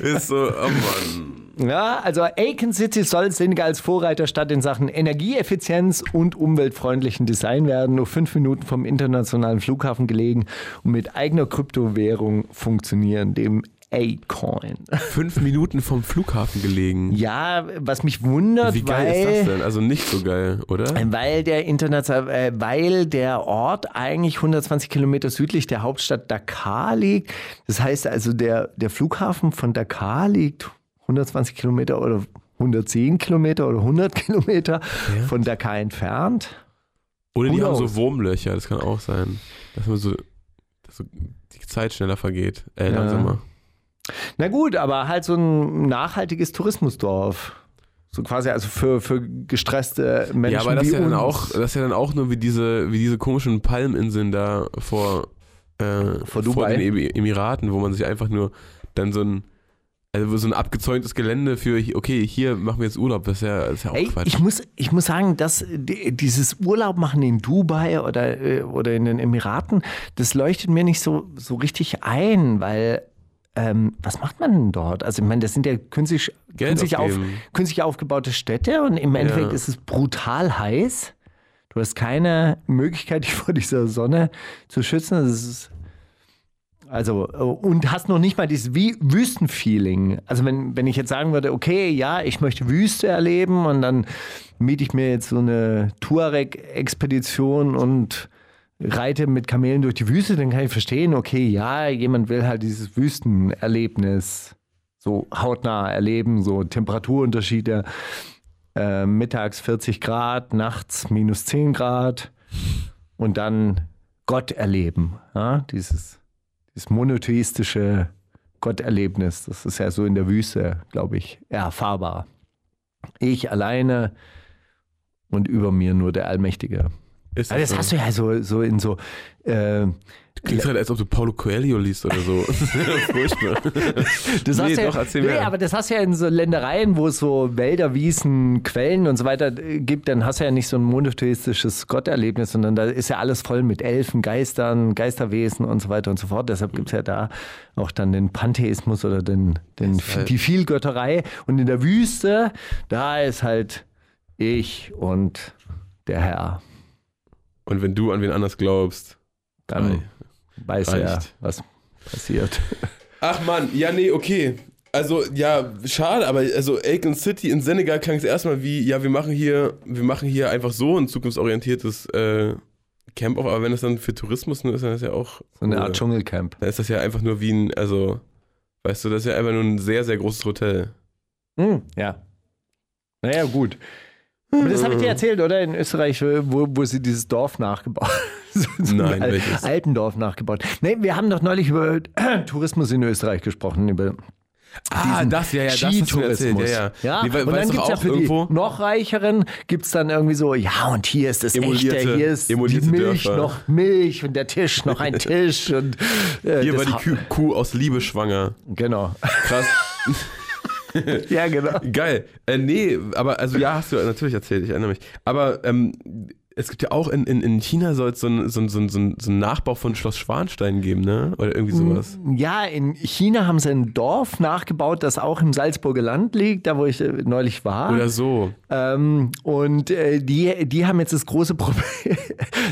Ist so, oh Mann. Ja, also Aiken City soll Senegals Vorreiterstadt in Sachen Energieeffizienz und umweltfreundlichen Design werden. Nur fünf Minuten vom internationalen Flughafen gelegen und mit eigener Kryptowährung funktionieren, dem A-Coin. Fünf Minuten vom Flughafen gelegen. Ja, was mich wundert, Wie geil weil, ist das denn? Also nicht so geil, oder? weil der international, äh, weil der Ort eigentlich 120 Kilometer südlich der Hauptstadt Dakar liegt. Das heißt also, der, der Flughafen von Dakar liegt 120 Kilometer oder 110 Kilometer oder 100 [laughs] Kilometer von Dakar entfernt. Oder die haben so Wurmlöcher, das kann auch sein. Dass man so, dass so die Zeit schneller vergeht. Äh, Ja. langsamer. Na gut, aber halt so ein nachhaltiges Tourismusdorf. So quasi also für, für gestresste Menschen Ja, aber das ist ja, dann uns. auch, das ist ja dann auch nur wie diese, wie diese komischen Palminseln da vor, äh, Vor Dubai? den Emi- Emiraten, wo man sich einfach nur dann so ein, also so ein abgezäuntes Gelände für, okay, hier machen wir jetzt Urlaub, das ist ja, das ist ja auch Ey, Quatsch. ich muss, ich muss sagen, dass die- dieses Urlaub machen in Dubai oder, äh, oder in den Emiraten, das leuchtet mir nicht so, so richtig ein, weil ähm, was macht man denn dort? Also ich meine, das sind ja künstlich, künstlich, auf, künstlich aufgebaute Städte und im Endeffekt ist es brutal heiß. Du hast keine Möglichkeit, [laughs] dich vor dieser Sonne zu schützen. Ist also, äh, und hast noch nicht mal dieses Wüstenfeeling. Also, wenn, wenn ich jetzt sagen würde, okay, ja, ich möchte Wüste erleben und dann miete ich mir jetzt so eine Tuareg-Expedition und reite mit Kamelen durch die Wüste, dann kann ich verstehen, okay, ja, jemand will halt dieses Wüstenerlebnis so hautnah erleben, so Temperaturunterschiede. Äh, mittags 40 Grad, nachts minus 10 Grad und dann Gott erleben. Ja? Dieses, dieses monotheistische Gotterlebnis, das ist ja so in der Wüste, glaube ich, erfahrbar. Ich alleine und über mir nur der Allmächtige. Ist Aber das so? hast du ja so, so in so. Äh, Klingt halt, als ob du Paulo Coelho liest oder so. [laughs] [laughs] Furchtbar. Das Nee, hast ja, doch, erzähl nee, mehr. aber das hast du ja in so Ländereien, wo es so Wälder, Wiesen, Quellen und so weiter äh, gibt, dann hast du ja nicht so ein monotheistisches Gotterlebnis, sondern da ist ja alles voll mit Elfen, Geistern, Geisterwesen und so weiter und so fort. Deshalb gibt es ja da auch dann den Pantheismus oder den, den, halt- die Vielgötterei. Und in der Wüste, da ist halt ich und der Herr. Und wenn du an wen anders glaubst. Dann Ei, weiß er, reicht. was passiert. [laughs] Ach man, ja, nee, okay. Also, ja, schade, aber also Aiken City in Senegal klang es erstmal wie, ja, wir machen hier, wir machen hier einfach so ein zukunftsorientiertes äh, Camp auf, aber wenn das dann für Tourismus nur ist, dann ist das ja auch. So eine Art Dschungelcamp. Dann ist das ja einfach nur wie ein, also, weißt du, das ist ja einfach nur ein sehr, sehr großes Hotel. Hm, ja. Naja, gut. Aber das habe ich dir erzählt, oder? In Österreich, wo, wo sie dieses Dorf nachgebaut [laughs] so, so Nein, ein Al welches? alten Dorf nachgebaut. Nee, wir haben doch neulich über [clears throat] Tourismus in Österreich gesprochen, über Ah, das, ja, ja, das hast du mir erzählt, ja, ja. ja? Nee, weil- und dann gibt es ja für irgendwo- die noch Reicheren, gibt es dann irgendwie so, ja, und hier ist das Emulierte- Echte, hier ist die Milch, Dörfer. noch Milch und der Tisch, noch ein [laughs] Tisch. und äh, Hier war die Kuh, Kuh aus Liebe schwanger. Genau. Krass. [laughs] ja, genau. [laughs] Geil. Äh, nee, aber also ja, hast du natürlich erzählt, ich erinnere mich. Aber ähm, es gibt ja auch in, in, in China soll es so einen so ein- so ein- so ein- Nachbau von Schloss Schwanstein geben, ne? Oder irgendwie sowas. Ja, in China haben sie ein Dorf nachgebaut, das auch im Salzburger Land liegt, da wo ich äh, neulich war. Oder so. Ähm, und äh, die, die haben jetzt das große [laughs] Problem,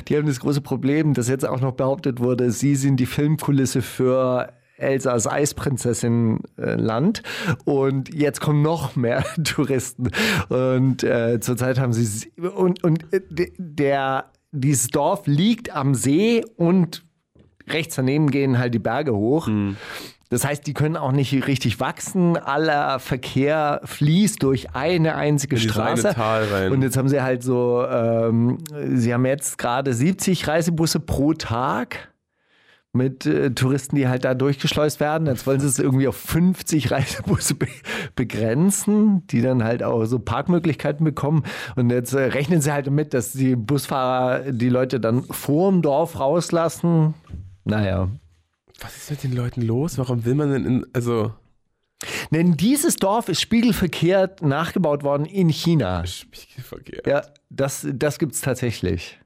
die haben das große Problem, dass jetzt auch noch behauptet wurde, sie sind die Filmkulisse für Elsas Eisprinzessin äh, Land und jetzt kommen noch mehr [laughs] Touristen und äh, zurzeit haben sie und, und äh, de- der dieses Dorf liegt am See und rechts daneben gehen halt die Berge hoch. Das heißt, die können auch nicht richtig wachsen. Aller Verkehr fließt durch eine einzige dieses Straße. Und jetzt haben sie halt so, ähm, sie haben jetzt gerade 70 Reisebusse pro Tag, mit äh, Touristen, die halt da durchgeschleust werden. Jetzt wollen sie es irgendwie auf 50 Reisebusse be begrenzen, die dann halt auch so Parkmöglichkeiten bekommen. Und jetzt äh, rechnen sie halt damit, dass die Busfahrer die Leute dann vorm Dorf rauslassen. Naja. Was ist mit den Leuten los? Warum will man denn in, also. Denn dieses Dorf ist spiegelverkehrt nachgebaut worden in China. Spiegelverkehr. Ja, das, das gibt es tatsächlich.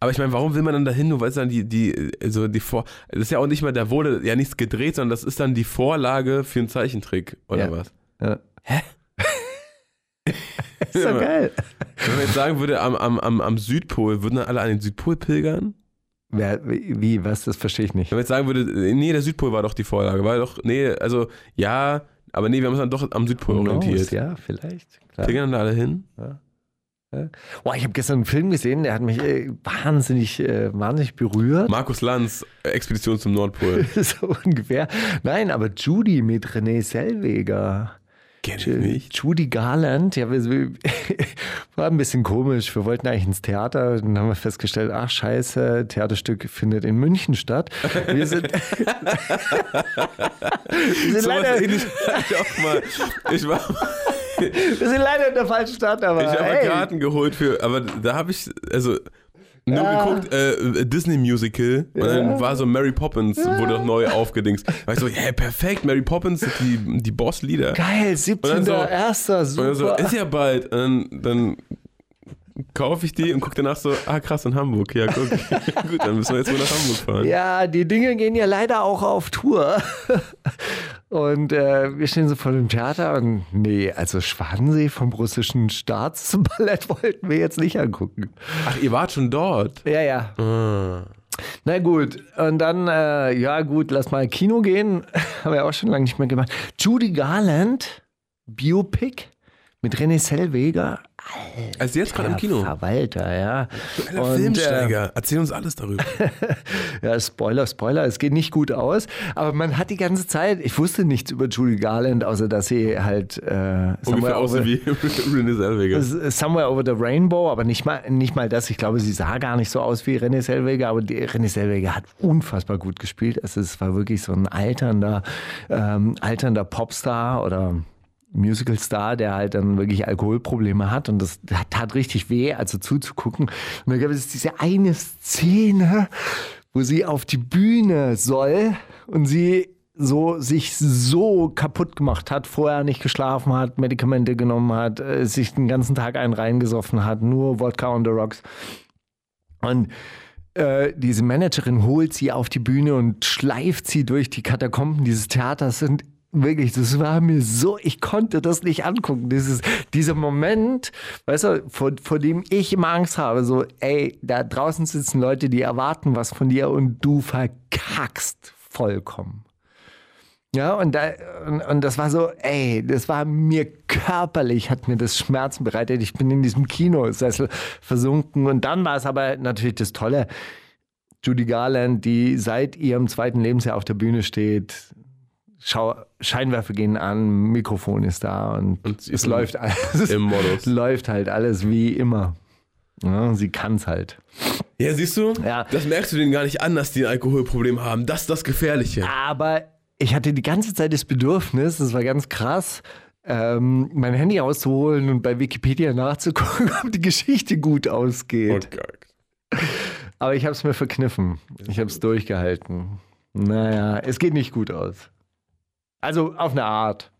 Aber ich meine, warum will man dann dahin, nur weil es dann die, die, also die Vor. Das ist ja auch nicht mal, da wurde ja nichts gedreht, sondern das ist dann die Vorlage für einen Zeichentrick, oder Ja. was? Ja. Hä? [laughs] ist doch geil. Wenn man jetzt sagen würde, am, am, am, am Südpol, würden dann alle an den Südpol pilgern? Wer, wie, was, das verstehe ich nicht. Wenn man jetzt sagen würde, nee, der Südpol war doch die Vorlage, war doch, nee, also ja, aber nee, wir haben uns dann doch am Südpol orientiert. Ja, vielleicht. Klar. Pilgern dann da alle hin? Boah, ich habe gestern einen Film gesehen, der hat mich äh, wahnsinnig, äh, wahnsinnig berührt. Markus Lanz, Expedition zum Nordpol. [laughs] so ungefähr. Nein, aber Judy mit René Selweger. Kenn ich nicht. Judy Garland, ja, wir, [laughs] war ein bisschen komisch. Wir wollten eigentlich ins Theater, dann haben wir festgestellt, ach scheiße, Theaterstück findet in München statt. Wir sind, [laughs] wir sind, So leider, hatte ich auch mal. Ich war, wir sind leider in der falschen Stadt, aber ich habe hey, Karten geholt für, aber da habe ich, also nur Ja. geguckt, äh, Disney Musical und dann war so Mary Poppins, wurde doch neu aufgedingst. War ich so, hey, perfekt, Mary Poppins, die, die Bosslieder. geil, Und dann so- 17.01. Und dann so, super. ist ja bald. Und dann kaufe ich die und gucke danach so, ah krass, in Hamburg. Ja, guck. [laughs] Gut, dann müssen wir jetzt wohl nach Hamburg fahren. Ja, die Dinge gehen ja leider auch auf Tour. [laughs] Und äh, wir stehen so vor dem Theater und nee, also Schwanensee vom russischen Staatsballett [laughs] wollten wir jetzt nicht angucken. Ach, ihr wart schon dort. Ja, ja. Ah. Na gut, und dann, äh, ja gut, lass mal Kino gehen. Haben wir auch schon lange nicht mehr gemacht. Judy Garland, Biopic mit René Selweger. Also jetzt gerade im Kino. Verwalter, ja. Alter, Und, äh, Filmsteiger. Erzähl uns alles darüber. [laughs] Ja, Spoiler, Spoiler, es geht nicht gut aus. Aber man hat die ganze Zeit, ich wusste nichts über Judy Garland, außer dass sie halt äh, Ungefähr over, wie [laughs] René Zellweger. somewhere over the Rainbow, aber nicht mal, nicht mal das. Ich glaube, sie sah gar nicht so aus wie René Selweger, aber die, René Selweger hat unfassbar gut gespielt. Also es war wirklich so ein alternder, ähm, alternder Popstar oder Musicalstar, der halt dann wirklich Alkoholprobleme hat und das tat richtig weh, also zuzugucken. Und da gab es diese eine Szene, wo sie auf die Bühne soll und sie so sich so kaputt gemacht hat, vorher nicht geschlafen hat, Medikamente genommen hat, äh, sich den ganzen Tag einen reingesoffen hat, nur Wodka on the rocks. Und äh, diese Managerin holt sie auf die Bühne und schleift sie durch die Katakomben dieses Theaters und wirklich, das war mir so, ich konnte das nicht angucken. Dieses, dieser Moment, weißt du, vor, vor dem ich immer Angst habe, so, ey, da draußen sitzen Leute, die erwarten was von dir und du verkackst vollkommen. Ja, und, da, und, und das war so, ey, das war mir körperlich, hat mir das Schmerzen bereitet. Ich bin in diesem Kinosessel versunken. Und dann war es aber natürlich das Tolle. Judy Garland, die seit ihrem zweiten Lebensjahr auf der Bühne steht, Schau, Scheinwerfer gehen an, Mikrofon ist da und, Und es läuft alles. Im Modus. [laughs] läuft halt alles wie immer. Ja, sie kann es halt. Ja, siehst du? Ja. Das merkst du denen gar nicht an, dass die ein Alkoholproblem haben. Das ist das Gefährliche. Aber ich hatte die ganze Zeit das Bedürfnis, das war ganz krass, ähm, mein Handy rauszuholen und bei Wikipedia nachzugucken, [laughs] ob die Geschichte gut ausgeht. Okay. Aber ich habe es mir verkniffen. Ich habe es durchgehalten. Naja, es geht nicht gut aus. Also auf eine Art.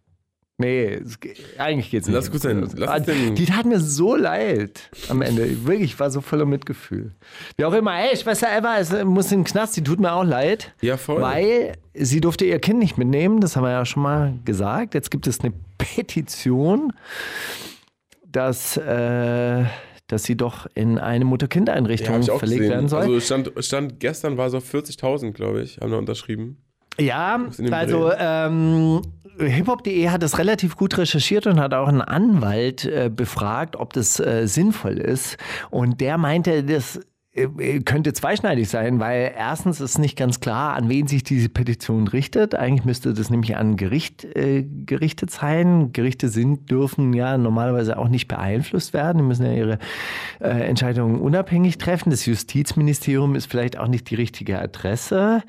Nee, es, ge- eigentlich geht's nicht. Lass gut sein. Lass uns den- die tat mir so leid am Ende. Wirklich, ich war so voller Mitgefühl. Wie auch immer, ey, Schwester Eva es muss in den Knast, die tut mir auch leid. Ja, voll. Weil sie durfte ihr Kind nicht mitnehmen, das haben wir ja schon mal gesagt. Jetzt gibt es eine Petition, dass, äh, dass sie doch in eine Ja, Mutter-Kind-Einrichtung ich auch verlegt gesehen. werden soll. Also stand, stand gestern war so 40.000, glaube ich, haben da unterschrieben. Ja, also ähm, hiphop.de hat das relativ gut recherchiert und hat auch einen Anwalt äh, befragt, ob das äh, sinnvoll ist. Und der meinte, das könnte zweischneidig sein, weil erstens ist nicht ganz klar, an wen sich diese Petition richtet. Eigentlich müsste das nämlich an Gericht äh, gerichtet sein. Gerichte sind, dürfen ja normalerweise auch nicht beeinflusst werden. Die müssen ja ihre äh, Entscheidungen unabhängig treffen. Das Justizministerium ist vielleicht auch nicht die richtige Adresse.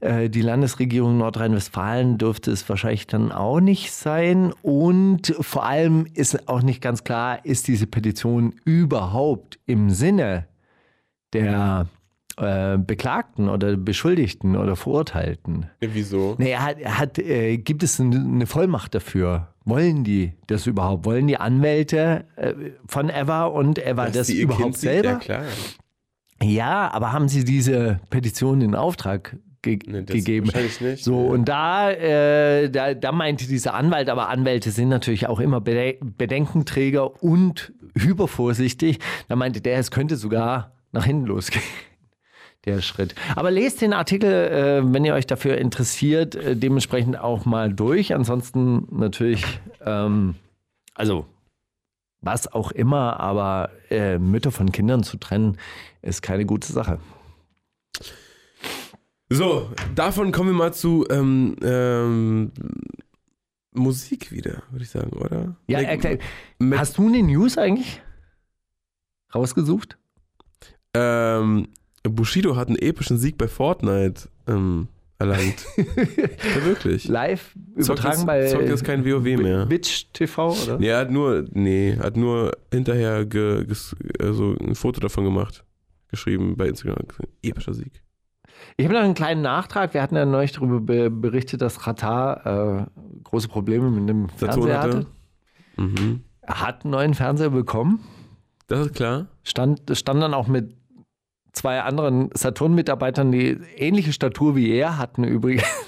Äh, die Landesregierung Nordrhein-Westfalen dürfte es wahrscheinlich dann auch nicht sein. Und vor allem ist auch nicht ganz klar, ist diese Petition überhaupt im Sinne der äh, Beklagten oder Beschuldigten oder Verurteilten. Ja, wieso? Naja, hat, hat, äh, gibt es eine Vollmacht dafür? Wollen die das überhaupt? Wollen die Anwälte äh, von Eva und Eva Dass das überhaupt Kind sieht? selber? Ja, klar. Ja, aber haben sie diese Petition in Auftrag ge Nee, gegeben? wahrscheinlich nicht. So, Nee. und da, äh, da, da meinte dieser Anwalt, aber Anwälte sind natürlich auch immer Bede Bedenkenträger und hypervorsichtig. Da meinte der, es könnte sogar nach hinten losgehen. [laughs] Der Schritt. Aber lest den Artikel, äh, wenn ihr euch dafür interessiert, äh, dementsprechend auch mal durch. Ansonsten natürlich, ähm, also was auch immer, aber äh, Mütter von Kindern zu trennen, ist keine gute Sache. So, davon kommen wir mal zu ähm, ähm, Musik wieder, würde ich sagen, oder? Ja, erklär, hast du eine News eigentlich rausgesucht? Ähm, Bushido hat einen epischen Sieg bei Fortnite ähm, erlangt. [laughs] ja, wirklich. Live Zockt übertragen jetzt- bei zockt jetzt kein WoW mehr. Bitch TV, oder? Nee, er hat nur, nee, hat nur hinterher ge, ges, also ein Foto davon gemacht. Geschrieben bei Instagram. Epischer Sieg. Ich habe noch einen kleinen Nachtrag. Wir hatten ja neulich darüber be berichtet, dass Qatar äh, große Probleme mit dem Fernseher hatte. Mhm. Er hat einen neuen Fernseher bekommen. Das ist klar. Stand, stand dann auch mit zwei anderen Saturn-Mitarbeitern, die ähnliche Statur wie er hatten übrigens. [laughs]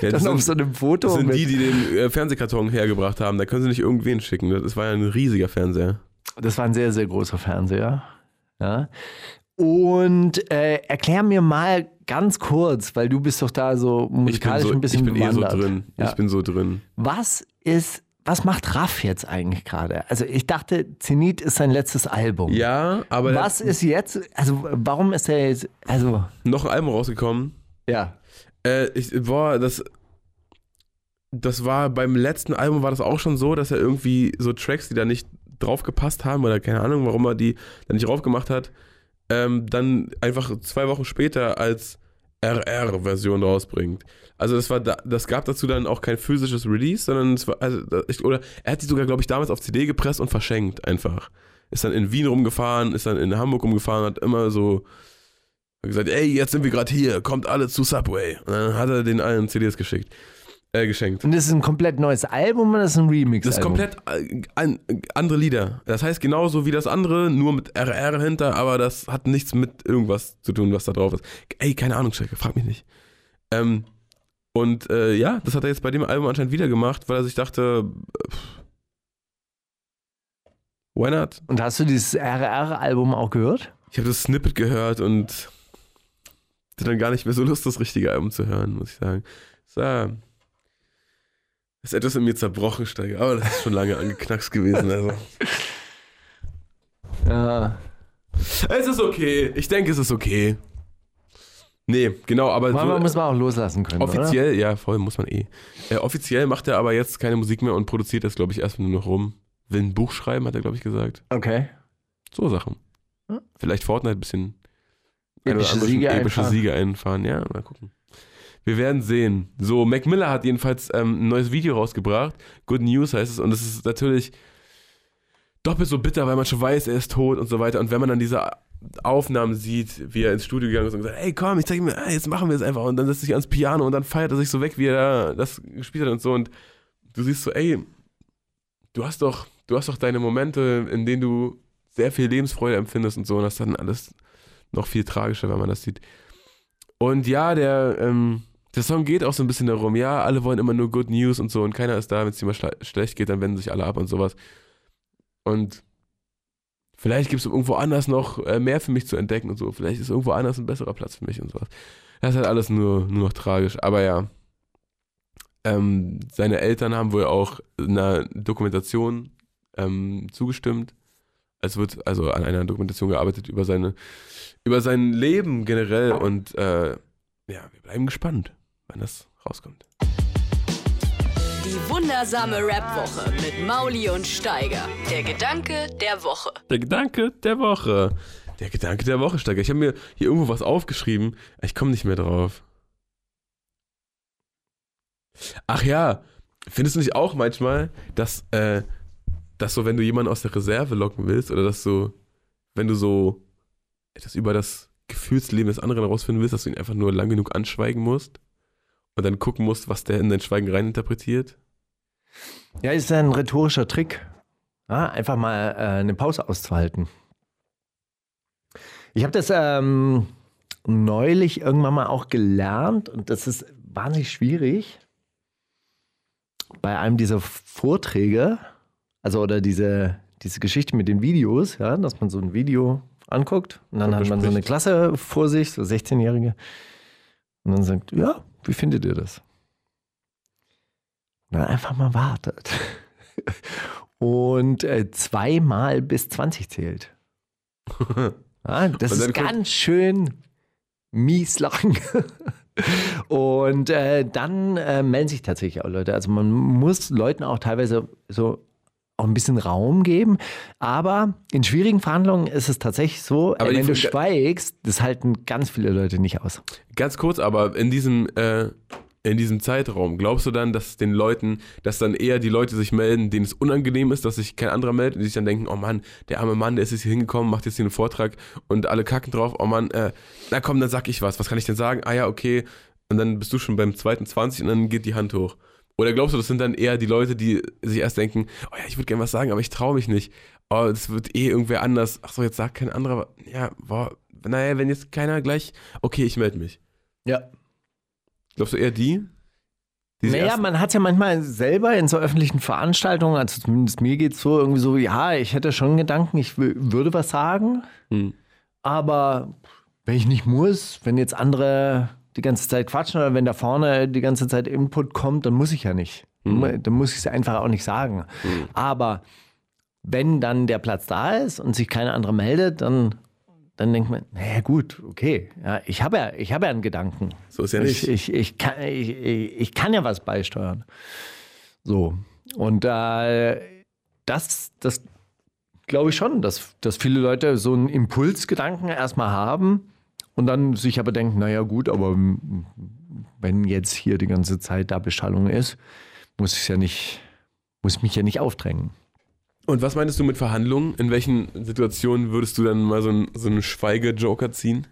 Ja, das auf sind- so einem Foto. Das sind die, die den äh, Fernsehkarton hergebracht haben. Da können sie nicht irgendwen schicken. Das war ja ein riesiger Fernseher. Das war ein sehr, sehr großer Fernseher. Ja. Und äh, erklär mir mal ganz kurz, weil du bist doch da so musikalisch so, ein bisschen ich bin eh so drin. Ja. Ich bin so drin. Was ist, was macht Raff jetzt eigentlich gerade? Also ich dachte, Zenit ist sein letztes Album. Ja, aber Was ist jetzt, also warum ist er jetzt, also, noch ein Album rausgekommen. ja. Äh, ich, boah, das, das war beim letzten Album war das auch schon so, dass er irgendwie so Tracks, die da nicht drauf gepasst haben oder keine Ahnung, warum er die da nicht drauf gemacht hat, ähm, dann einfach zwei Wochen später als RR-Version rausbringt. Also das war da, das gab dazu dann auch kein physisches Release, sondern es war also ich, oder er hat die sogar glaube ich damals auf CD gepresst und verschenkt einfach. Ist dann in Wien rumgefahren, ist dann in Hamburg rumgefahren, hat immer so gesagt, ey, jetzt sind wir gerade hier, kommt alle zu Subway. Und dann hat er den allen CDs geschickt, äh, geschenkt. Und das ist ein komplett neues Album oder das ist ein Remix? Das ist komplett äh, an, andere Lieder. Das heißt genauso wie das andere, nur mit RR hinter, aber das hat nichts mit irgendwas zu tun, was da drauf ist. Ey, keine Ahnung, Strecke, frag mich nicht. Ähm, und äh, ja, das hat er jetzt bei dem Album anscheinend wieder gemacht, weil er sich dachte, pff, why not? Und hast du dieses RR-Album auch gehört? Ich habe das Snippet gehört und hatte dann gar nicht mehr so Lust, das richtige Album zu hören, muss ich sagen. So. Ist etwas in mir zerbrochen, Steiger, aber das ist schon lange angeknackst gewesen. Also. [laughs] Ja. Es ist okay. Ich denke, es ist okay. Nee, genau, aber Manchmal so, muss man auch loslassen können. offiziell, ja, voll, muss man eh. Äh, offiziell macht er aber jetzt keine Musik mehr und produziert das, glaube ich, erstmal nur noch rum. Will ein Buch schreiben, hat er, glaube ich, gesagt. Oder? Okay. So Sachen. Hm. Vielleicht Fortnite ein bisschen oder Epische Siege epische einfahren. Siege einfahren. Ja, mal gucken. Wir werden sehen. So, Mac Miller hat jedenfalls ähm, ein neues Video rausgebracht. Good News heißt es. Und es ist natürlich doppelt so bitter, weil man schon weiß, er ist tot und so weiter. Und wenn man dann diese Aufnahmen sieht, wie er ins Studio gegangen ist und gesagt, hey komm, ich zeig mir, ah, jetzt machen wir es einfach. Und dann setzt er sich ans Piano und dann feiert er sich so weg, wie er da das gespielt hat und so. Und du siehst so, ey, du hast doch, du hast doch deine Momente, in denen du sehr viel Lebensfreude empfindest und so. Und das ist dann alles noch viel tragischer, wenn man das sieht. Und ja, der, ähm, der Song geht auch so ein bisschen darum, ja, alle wollen immer nur Good News und so und keiner ist da, wenn es dir mal schle schlecht geht, dann wenden sich alle ab und sowas. Und vielleicht gibt es irgendwo anders noch äh, mehr für mich zu entdecken und so. Vielleicht ist irgendwo anders ein besserer Platz für mich und sowas. Das ist halt alles nur, nur noch tragisch. Aber ja, ähm, seine Eltern haben wohl auch einer Dokumentation ähm, zugestimmt. Es wird also an einer Dokumentation gearbeitet über seine, über sein Leben generell und äh, ja, wir bleiben gespannt, wann das rauskommt. Die wundersame Rap-Woche mit Mauli und Steiger. Der Gedanke der Woche. Der Gedanke der Woche. Der Gedanke der Woche, Steiger. Ich habe mir hier irgendwo was aufgeschrieben. Ich komme nicht mehr drauf. Ach ja, findest du nicht auch manchmal, dass, äh, dass so, wenn du jemanden aus der Reserve locken willst oder dass so, wenn du so etwas über das Gefühlsleben des anderen herausfinden willst, dass du ihn einfach nur lang genug anschweigen musst und dann gucken musst, was der in dein Schweigen reininterpretiert? Ja, ist ein rhetorischer Trick. Ja, einfach mal äh, eine Pause auszuhalten. Ich habe das ähm, neulich irgendwann mal auch gelernt und das ist wahnsinnig schwierig. Bei einem dieser Vorträge, also oder diese, diese Geschichte mit den Videos, ja, dass man so ein Video anguckt und dann Und hat man so eine. Klasse vor sich, so 16-Jährige, und dann sagt, ja, wie findet ihr das? Und dann einfach mal wartet. Und äh, zweimal bis 20 zählt. [laughs] Ja, das ist ganz schön mies lang. Und äh, dann äh, melden sich tatsächlich auch Leute. Also man muss Leuten auch teilweise so auch ein bisschen Raum geben. Aber in schwierigen Verhandlungen ist es tatsächlich so, Aber wenn du schweigst, das halten ganz viele Leute nicht aus. Ganz kurz, aber in diesem, äh, in diesem Zeitraum, glaubst du dann, dass den Leuten, dass dann eher die Leute sich melden, denen es unangenehm ist, dass sich kein anderer meldet und die sich dann denken, oh Mann, der arme Mann, der ist jetzt hier hingekommen, macht jetzt hier einen Vortrag und alle kacken drauf, oh Mann, äh, na komm, dann sag ich was, was kann ich denn sagen? Ah ja, okay. Und dann bist du schon beim zweiten 20 und dann geht die Hand hoch. Oder glaubst du, das sind dann eher die Leute, die sich erst denken, oh ja, ich würde gerne was sagen, aber ich traue mich nicht. Oh, das wird eh irgendwer anders. Ach so, jetzt sagt kein anderer. Ja, boah, naja, wenn jetzt keiner gleich, okay, ich melde mich. Ja. Glaubst du eher die? Naja, man hat ja manchmal selber in so öffentlichen Veranstaltungen, also zumindest mir geht es so, irgendwie so, ja, ich hätte schon Gedanken, ich wü- würde was sagen, Hm. aber wenn ich nicht muss, wenn jetzt andere die ganze Zeit quatschen oder wenn da vorne die ganze Zeit Input kommt, dann muss ich ja nicht. Mhm. Dann muss ich es einfach auch nicht sagen. Aber wenn dann der Platz da ist und sich keiner andere meldet, dann, dann denkt man, naja gut, okay, ja, ich habe ja, ich habe ja einen Gedanken. So ist ja nicht. Ich, ich, ich, kann, ich, ich ich kann ja was beisteuern. So. Und äh, das, das glaube ich schon, dass, dass viele Leute so einen Impulsgedanken erstmal haben und dann sich aber denken, naja gut, aber wenn jetzt hier die ganze Zeit da Beschallung ist, muss ich ja nicht, muss mich ja nicht aufdrängen. Und was meinst du mit Verhandlungen? In welchen Situationen würdest du dann mal so einen, so einen Schweige-Joker ziehen?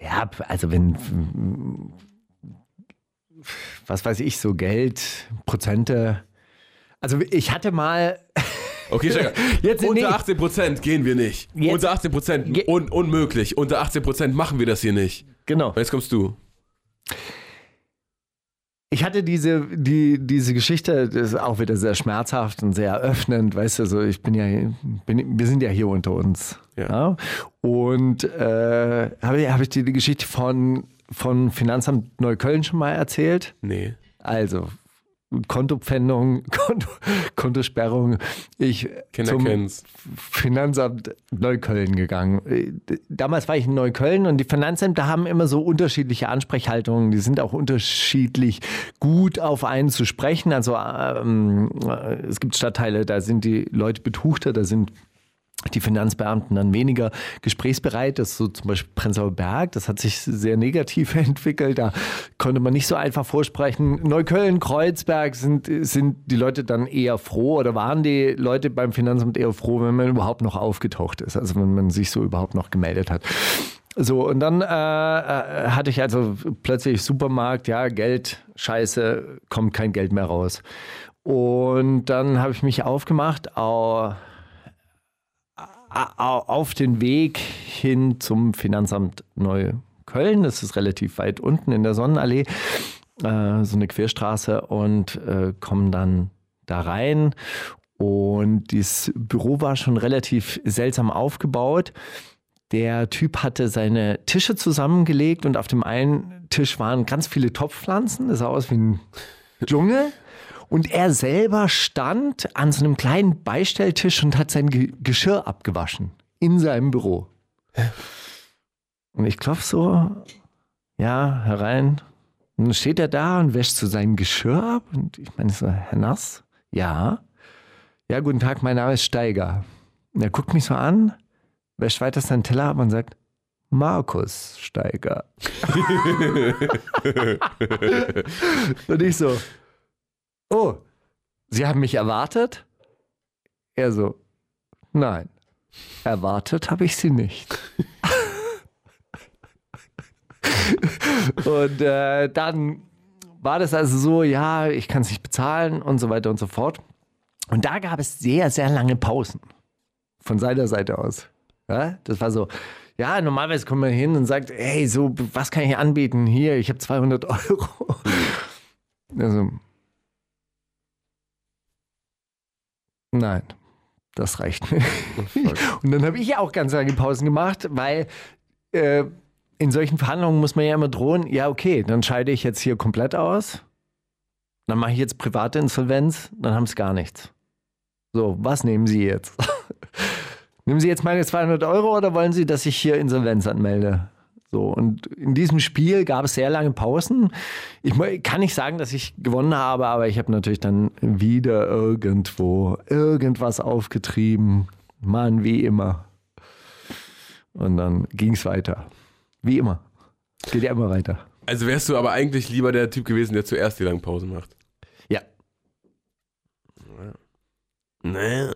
Ja, also wenn, was weiß ich, so Geld, Prozente. Also ich hatte mal, Okay, Steiger. [laughs] Jetzt- unter nee. 18% gehen wir nicht. Jetzt- unter 18% Ge- un unmöglich. Unter 18% machen wir das hier nicht. genau, Und jetzt kommst du. ich hatte diese, die, diese Geschichte, das ist auch wieder sehr schmerzhaft und sehr öffnend, weißt du, so ich bin ja, bin, wir sind ja hier unter uns. Ja. Und äh, habe ich, hab ich dir die Geschichte von, von Finanzamt Neukölln schon mal erzählt? Nee. Also, Kontopfändung, [laughs] Konto, Kontosperrung. Ich Kinder zum kennen's. Finanzamt Neukölln gegangen. Damals war ich in Neukölln und die Finanzämter haben immer so unterschiedliche Ansprechhaltungen. Die sind auch unterschiedlich gut auf einen zu sprechen. Also ähm, äh, es gibt Stadtteile, da sind die Leute betuchter, da sind die Finanzbeamten dann weniger gesprächsbereit. Das ist so zum Beispiel Prenzlauer Berg. Das hat sich sehr negativ [laughs] entwickelt. Da konnte man nicht so einfach vorsprechen. Neukölln, Kreuzberg sind, sind die Leute dann eher froh oder waren die Leute beim Finanzamt eher froh, wenn man überhaupt noch aufgetaucht ist. Also wenn man sich so überhaupt noch gemeldet hat. So, und dann äh, äh, hatte ich also plötzlich Supermarkt, ja, Geld, scheiße, kommt kein Geld mehr raus. Und dann habe ich mich aufgemacht, au, au- auf den Weg hin zum Finanzamt Neukölln. Das ist relativ weit unten in der Sonnenallee, äh, so eine Querstraße und äh, kommen dann da rein. Und dieses Büro war schon relativ seltsam aufgebaut. Der Typ hatte seine Tische zusammengelegt und auf dem einen Tisch waren ganz viele Topfpflanzen. Das sah aus wie ein Dschungel. Und er selber stand an so einem kleinen Beistelltisch und hat sein Ge Geschirr abgewaschen in seinem Büro. Und ich klopfe so, ja, herein. Und dann steht er da und wäscht so sein Geschirr ab. Und ich meine so, Herr Nass? Ja. Ja, guten Tag, mein Name ist Steiger. Und er guckt mich so an, wäscht weiter seinen Teller ab und sagt, Markus Steiger. [laughs] und ich so, oh, Sie haben mich erwartet? Er so, nein, erwartet habe ich Sie nicht. und äh, dann war das also so, ja, ich kann es nicht bezahlen und so weiter und so fort. Und da gab es sehr, sehr lange Pausen von seiner Seite aus. Ja, das war so, ja, normalerweise kommt man hin und sagt, hey, so, was kann ich anbieten? Hier, ich habe 200 Euro. Also, nein, das reicht nicht. und dann habe ich auch ganz lange Pausen gemacht, weil äh, in solchen Verhandlungen muss man ja immer drohen, ja, okay, dann scheide ich jetzt hier komplett aus. Dann mache ich jetzt private Insolvenz, dann haben sie gar nichts. So, was nehmen Sie jetzt? [laughs] nehmen Sie jetzt meine 200 Euro oder wollen Sie, dass ich hier Insolvenz anmelde? So, und in diesem Spiel gab es sehr lange Pausen. Ich kann nicht sagen, dass ich gewonnen habe, aber ich habe natürlich dann wieder irgendwo irgendwas aufgetrieben. Mann, wie immer. Und dann ging es weiter. Wie immer. Geht ja immer weiter. Also wärst du aber eigentlich lieber der Typ gewesen, der zuerst die langen Pausen macht. Ja. Naja.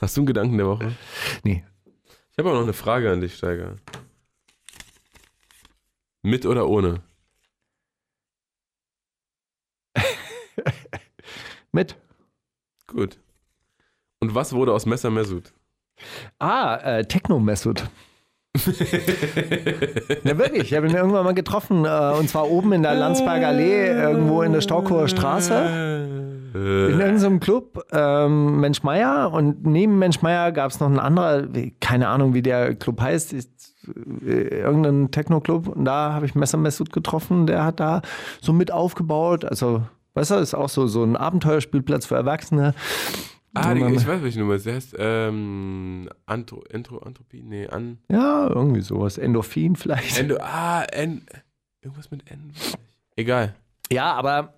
Hast du einen Gedanken der Woche? Nee. Ich habe auch noch eine Frage an dich, Steiger. Mit oder ohne? [laughs] Mit. Gut. Und was wurde aus Messer Mesut? Ah, äh, Techno Mesut. [laughs] ja, wirklich. Ich habe ihn irgendwann mal getroffen. Äh, und zwar oben in der Landsberger Allee, irgendwo in der Stockower Straße. In irgendeinem Club, ähm, Mensch Meier. Und neben Mensch Meier gab es noch einen anderen, keine Ahnung, wie der Club heißt. Ist, äh, irgendein Techno-Club. Und da habe ich Messer Messut getroffen. Der hat da so mit aufgebaut. Also, weißt du, ist auch so, so ein Abenteuerspielplatz für Erwachsene. Ah, die, ich weiß, welche Nummer es heißt ähm, Antro, Entro, Entropie? Nee, an. Ja, irgendwie sowas. Endorphin vielleicht. Endo, ah, en, irgendwas mit N. Egal. Ja, aber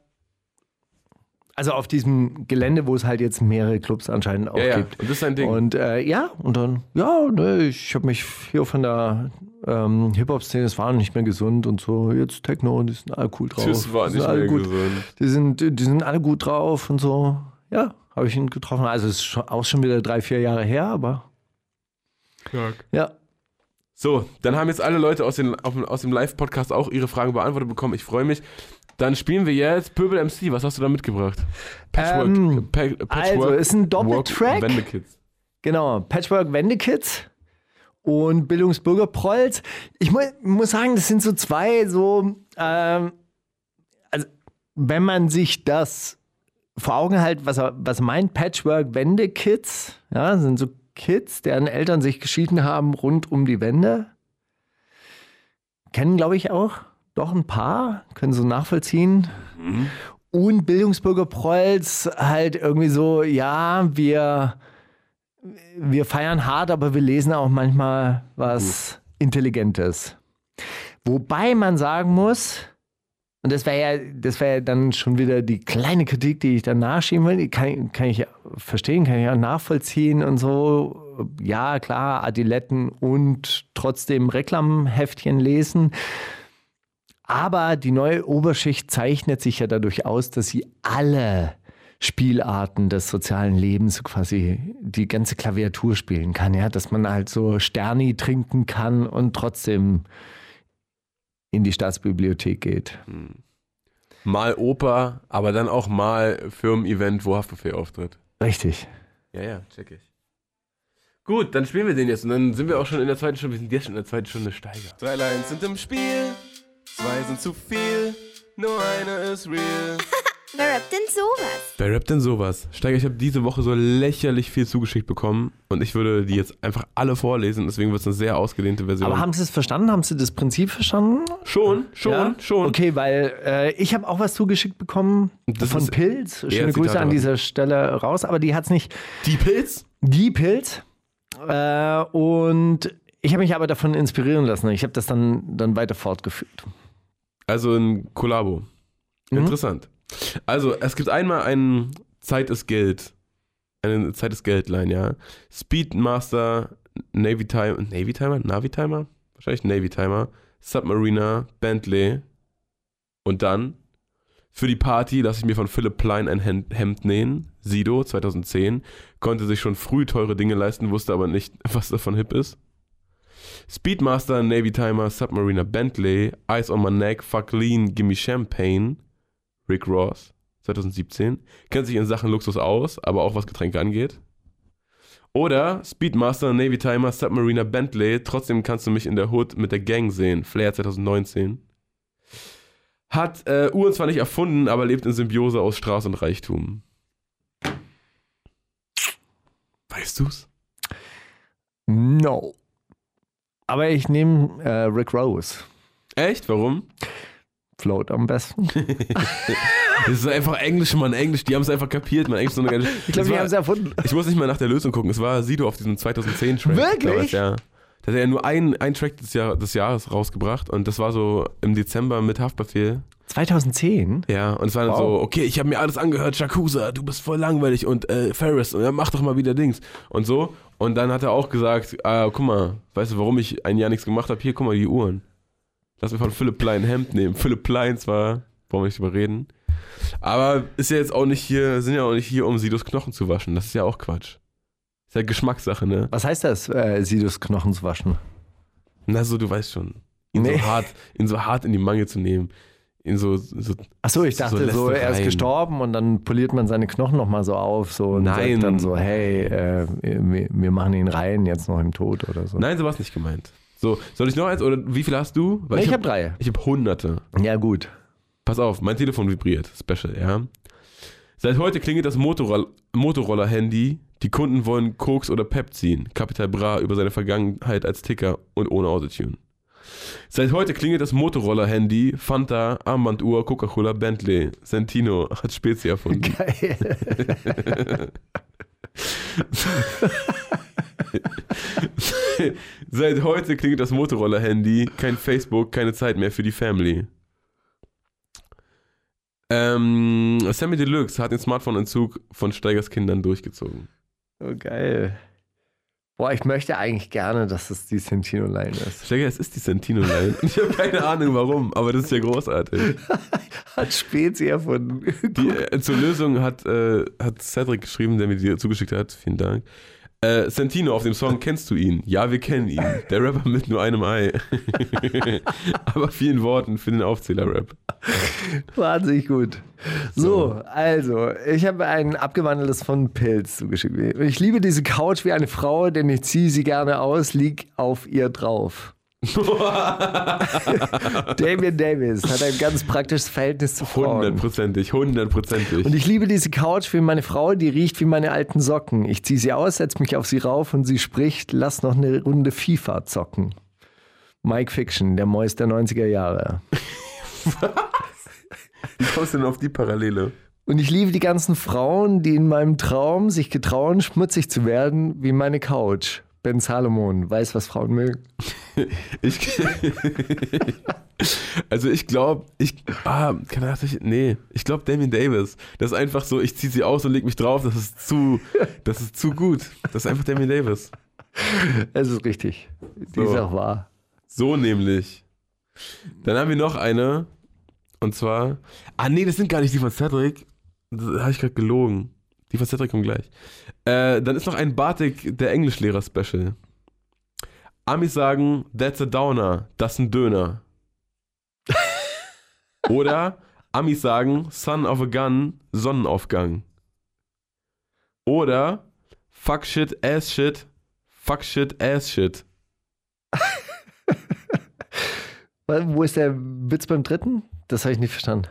also auf diesem Gelände, wo es halt jetzt mehrere Clubs anscheinend auch Ja, ja. gibt. Und das ist ein Ding. Und äh, ja, und dann, ja, ne, ich habe mich hier von der ähm, Hip-Hop-Szene, es war nicht mehr gesund und so, jetzt Techno und die sind alle cool drauf. Tschüss, war Die nicht sind alle mehr gut. gesund. Die sind, die sind alle gut drauf und so. Ja, habe ich ihn getroffen. Also es ist schon, auch schon wieder drei, vier Jahre her, aber ja. So, dann haben jetzt alle Leute aus, den, aus dem Live-Podcast auch ihre Fragen beantwortet bekommen. Ich freue mich. Dann spielen wir jetzt Pöbel MC. Was hast du da mitgebracht? Patchwork. Ähm, Pa also, ist ein Doppeltrack. Wendekids. Genau, Patchwork Wendekids und Bildungsbürgerprolls. Ich mu muss sagen, das sind so zwei so, ähm, also wenn man sich das vor Augen hält, was, er- was meint Patchwork Wendekids, ja, sind so Kids, deren Eltern sich geschieden haben rund um die Wende. Kennen, glaube ich, auch doch ein paar, können so nachvollziehen. Und Bildungsbürgerprolls halt irgendwie so, ja, wir wir feiern hart, aber wir lesen auch manchmal was Intelligentes. Wobei man sagen muss, und das wäre ja, das wäre ja dann schon wieder die kleine Kritik, die ich dann nachschieben will, kann, kann ich verstehen, kann ich auch nachvollziehen und so. Ja, klar, Adiletten und trotzdem Reklamheftchen lesen. Aber die neue Oberschicht zeichnet sich ja dadurch aus, dass sie alle Spielarten des sozialen Lebens quasi die ganze Klaviatur spielen kann, ja, dass man halt so Sterni trinken kann und trotzdem in die Staatsbibliothek geht. Mal Oper, aber dann auch mal Firmen-Event, wo Haftbefehl auftritt. Richtig. Ja, ja, check ich. Gut, dann spielen wir den jetzt und dann sind wir auch schon in der zweiten Stunde. Wir sind jetzt schon in der zweiten Stunde Steiger. Drei Lines sind im Spiel, zwei sind zu viel, nur eine ist real. [laughs] Wer rappt denn sowas? Wer rappt denn sowas? Steiger, ich habe diese Woche so lächerlich viel zugeschickt bekommen und ich würde die jetzt einfach alle vorlesen, deswegen wird es eine sehr ausgedehnte Version. Aber haben Sie es verstanden? Haben Sie das Prinzip verstanden? schon, schon, Ja? schon. Okay, weil äh, ich habe auch was zugeschickt bekommen Das von Pilz. Schöne Grüße an dieser Stelle raus, aber die hat es nicht. Die Pilz? Die Pilz. Äh, und ich habe mich aber davon inspirieren lassen. Ich habe das dann, dann weiter fortgeführt. Also ein Kollabo. Mhm. Interessant. Also, es gibt einmal einen Zeit ist Geld. Eine Zeit ist Geldline, ja. Speedmaster, Navy Timer, Navy Timer? Navi Timer? Wahrscheinlich Navy Timer. Submariner, Bentley. Und dann für die Party lasse ich mir von Philipp Plein ein Hemd, Hemd nähen. Sido, 2010. Konnte sich schon früh teure Dinge leisten, wusste aber nicht, [laughs] was davon hip ist. Speedmaster, Navy Timer, Submariner, Bentley, Ice on my neck, Fuck lean, Gimme Champagne, Rick Ross, 2017. Kennt sich in Sachen Luxus aus, aber auch was Getränke angeht. Oder Speedmaster, Navy Timer, Submariner, Bentley, trotzdem kannst du mich in der Hood mit der Gang sehen, Flair 2019. Hat äh, Uhren zwar nicht erfunden, aber lebt in Symbiose aus Straße und Reichtum. Weißt du's? No. Aber ich nehme äh, Rick Rose. Echt? Warum? Float am besten. [laughs] Das ist einfach Englisch, Mann, Englisch. Die haben es einfach kapiert, man. Englisch so eine geile. [laughs] Ich glaube, die haben es erfunden. Ich muss nicht mal nach der Lösung gucken. Es war Sido auf diesem 2010-Track. Wirklich? damals, Ja. Da hat er ja nur einen, einen Track des, Jahr, des Jahres rausgebracht und das war so im Dezember mit Haftbefehl. 2010? Ja, und es war dann Wow. so, okay, ich habe mir alles angehört, Shakusa, du bist voll langweilig und äh, Ferris, und dann mach doch mal wieder Dings und so. Und dann hat er auch gesagt, ah, guck mal, weißt du, warum ich ein Jahr nichts gemacht habe? Hier, guck mal, die Uhren. Lass mir von Philipp Plein ein Hemd nehmen. Philipp Plein zwar, wollen wir nicht drüber reden. Aber ist ja jetzt auch nicht hier, sind ja auch nicht hier, um Sidos Knochen zu waschen. Das ist ja auch Quatsch. Ist ja Geschmackssache, ne? Was heißt das, äh, Sidus Knochen zu waschen? Na so, du weißt schon. Ihn, Nee. so, hart, ihn so hart in die Mangel zu nehmen. Ihn so, so Achso, ich So dachte so, er ist gestorben und dann poliert man seine Knochen nochmal so auf so und Nein. sagt dann so, hey, äh, wir, wir machen ihn rein jetzt noch im Tod oder so. Nein, so war es nicht gemeint. So, soll ich noch eins oder wie viel hast du? Nee, ich hab- habe drei. Ich habe hunderte. Ja, gut. Pass auf, mein Telefon vibriert. Special, ja. Seit heute klingelt das Motorroll Motorroller-Handy. Die Kunden wollen Koks oder Pep ziehen. Capital Bra über seine Vergangenheit als Ticker und ohne Autotune. Seit heute klingelt das Motorroller-Handy. Fanta, Armbanduhr, Coca-Cola, Bentley. Sentino hat Spezi erfunden. [laughs] Geil. [laughs] Seit heute klingelt das Motorroller-Handy. Kein Facebook, keine Zeit mehr für die Family. Ähm, Sammy Deluxe hat den Smartphone-Entzug von Steigers Kindern durchgezogen. Oh, geil. Boah, ich möchte eigentlich gerne, dass es die Sentino-Line ist. Steiger, es ist die Sentino-Line. Ich habe keine Ahnung warum, aber das ist ja großartig. [laughs] Hat Spezi erfunden. Die, äh, zur Lösung hat, äh, hat Cedric geschrieben, der mir die zugeschickt hat. Vielen Dank. Äh, Sentino auf dem Song Kennst du ihn? Ja, wir kennen ihn. Der Rapper mit nur einem Ei. [laughs] aber vielen Worten für den Aufzähler-Rap. Wahnsinnig gut. So, also, ich habe ein abgewandeltes von Pilz zugeschickt. Ich liebe diese Couch wie eine Frau, denn ich ziehe sie gerne aus, lieg auf ihr drauf. [laughs] Damien Davis hat ein ganz praktisches Verhältnis zu Frauen. Hundertprozentig, hundertprozentig. Und ich liebe diese Couch wie meine Frau, die riecht wie meine alten Socken. Ich ziehe sie aus, setze mich auf sie rauf und sie spricht, lass noch eine Runde FIFA zocken. Mike Fiction, der Mois der 90er Jahre. [laughs] Wie kommst du denn auf die Parallele? Und ich liebe die ganzen Frauen, die in meinem Traum sich getrauen, schmutzig zu werden, wie meine Couch. Ben Salomon weiß, was Frauen mögen. [laughs] Ich, [laughs] also ich glaube, ich, ah, das nicht, nee, ich glaube Damien Davis. Das ist einfach so, ich ziehe sie aus und leg mich drauf, das ist zu, das ist zu gut. Das ist einfach Damien Davis. Es ist richtig. Die So. ist auch wahr. So nämlich. Dann haben wir noch eine, und zwar, ah nee, das sind gar nicht die von Cedric, da habe ich gerade gelogen. Die von Cedric kommen gleich. Äh, dann ist noch ein Bartik, der Englischlehrer-Special. Amis sagen, that's a downer, das ist ein Döner. [laughs] Oder Amis sagen, son of a gun, Sonnenaufgang. Oder fuck shit, ass shit, fuck shit, ass shit. [laughs] Wo ist der Witz beim dritten? Das habe ich nicht verstanden.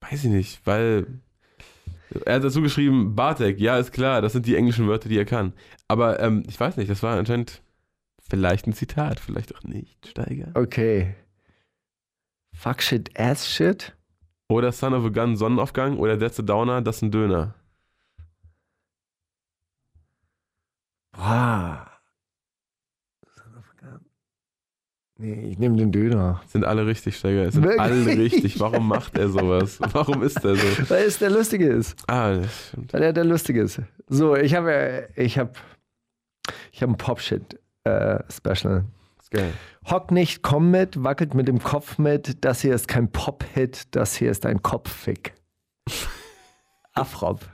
Weiß ich nicht, weil er hat dazu geschrieben, Bartek, ja, ist klar, das sind die englischen Wörter, die er kann. Aber ähm, ich weiß nicht, das war anscheinend vielleicht ein Zitat, vielleicht auch nicht, Steiger. Okay. Fuck shit, ass shit. Oder Son of a Gun, Sonnenaufgang. Oder That's a Downer, das ist ein Döner. Boah. Nee, ich nehme den Döner. Sind alle richtig, Steiger. Es sind Wirklich? alle richtig. Warum macht er sowas? [laughs] Warum ist er so? Weil es der Lustige ist. Ah, das stimmt. Weil er der Lustige ist. So, ich habe äh, ich habe ich habe ein Pop-Shit-Special. Ist geil. Hock nicht, komm mit, wackelt mit dem Kopf mit. Das hier ist kein Pop-Hit, das hier ist ein Kopffick. [laughs] Afrop.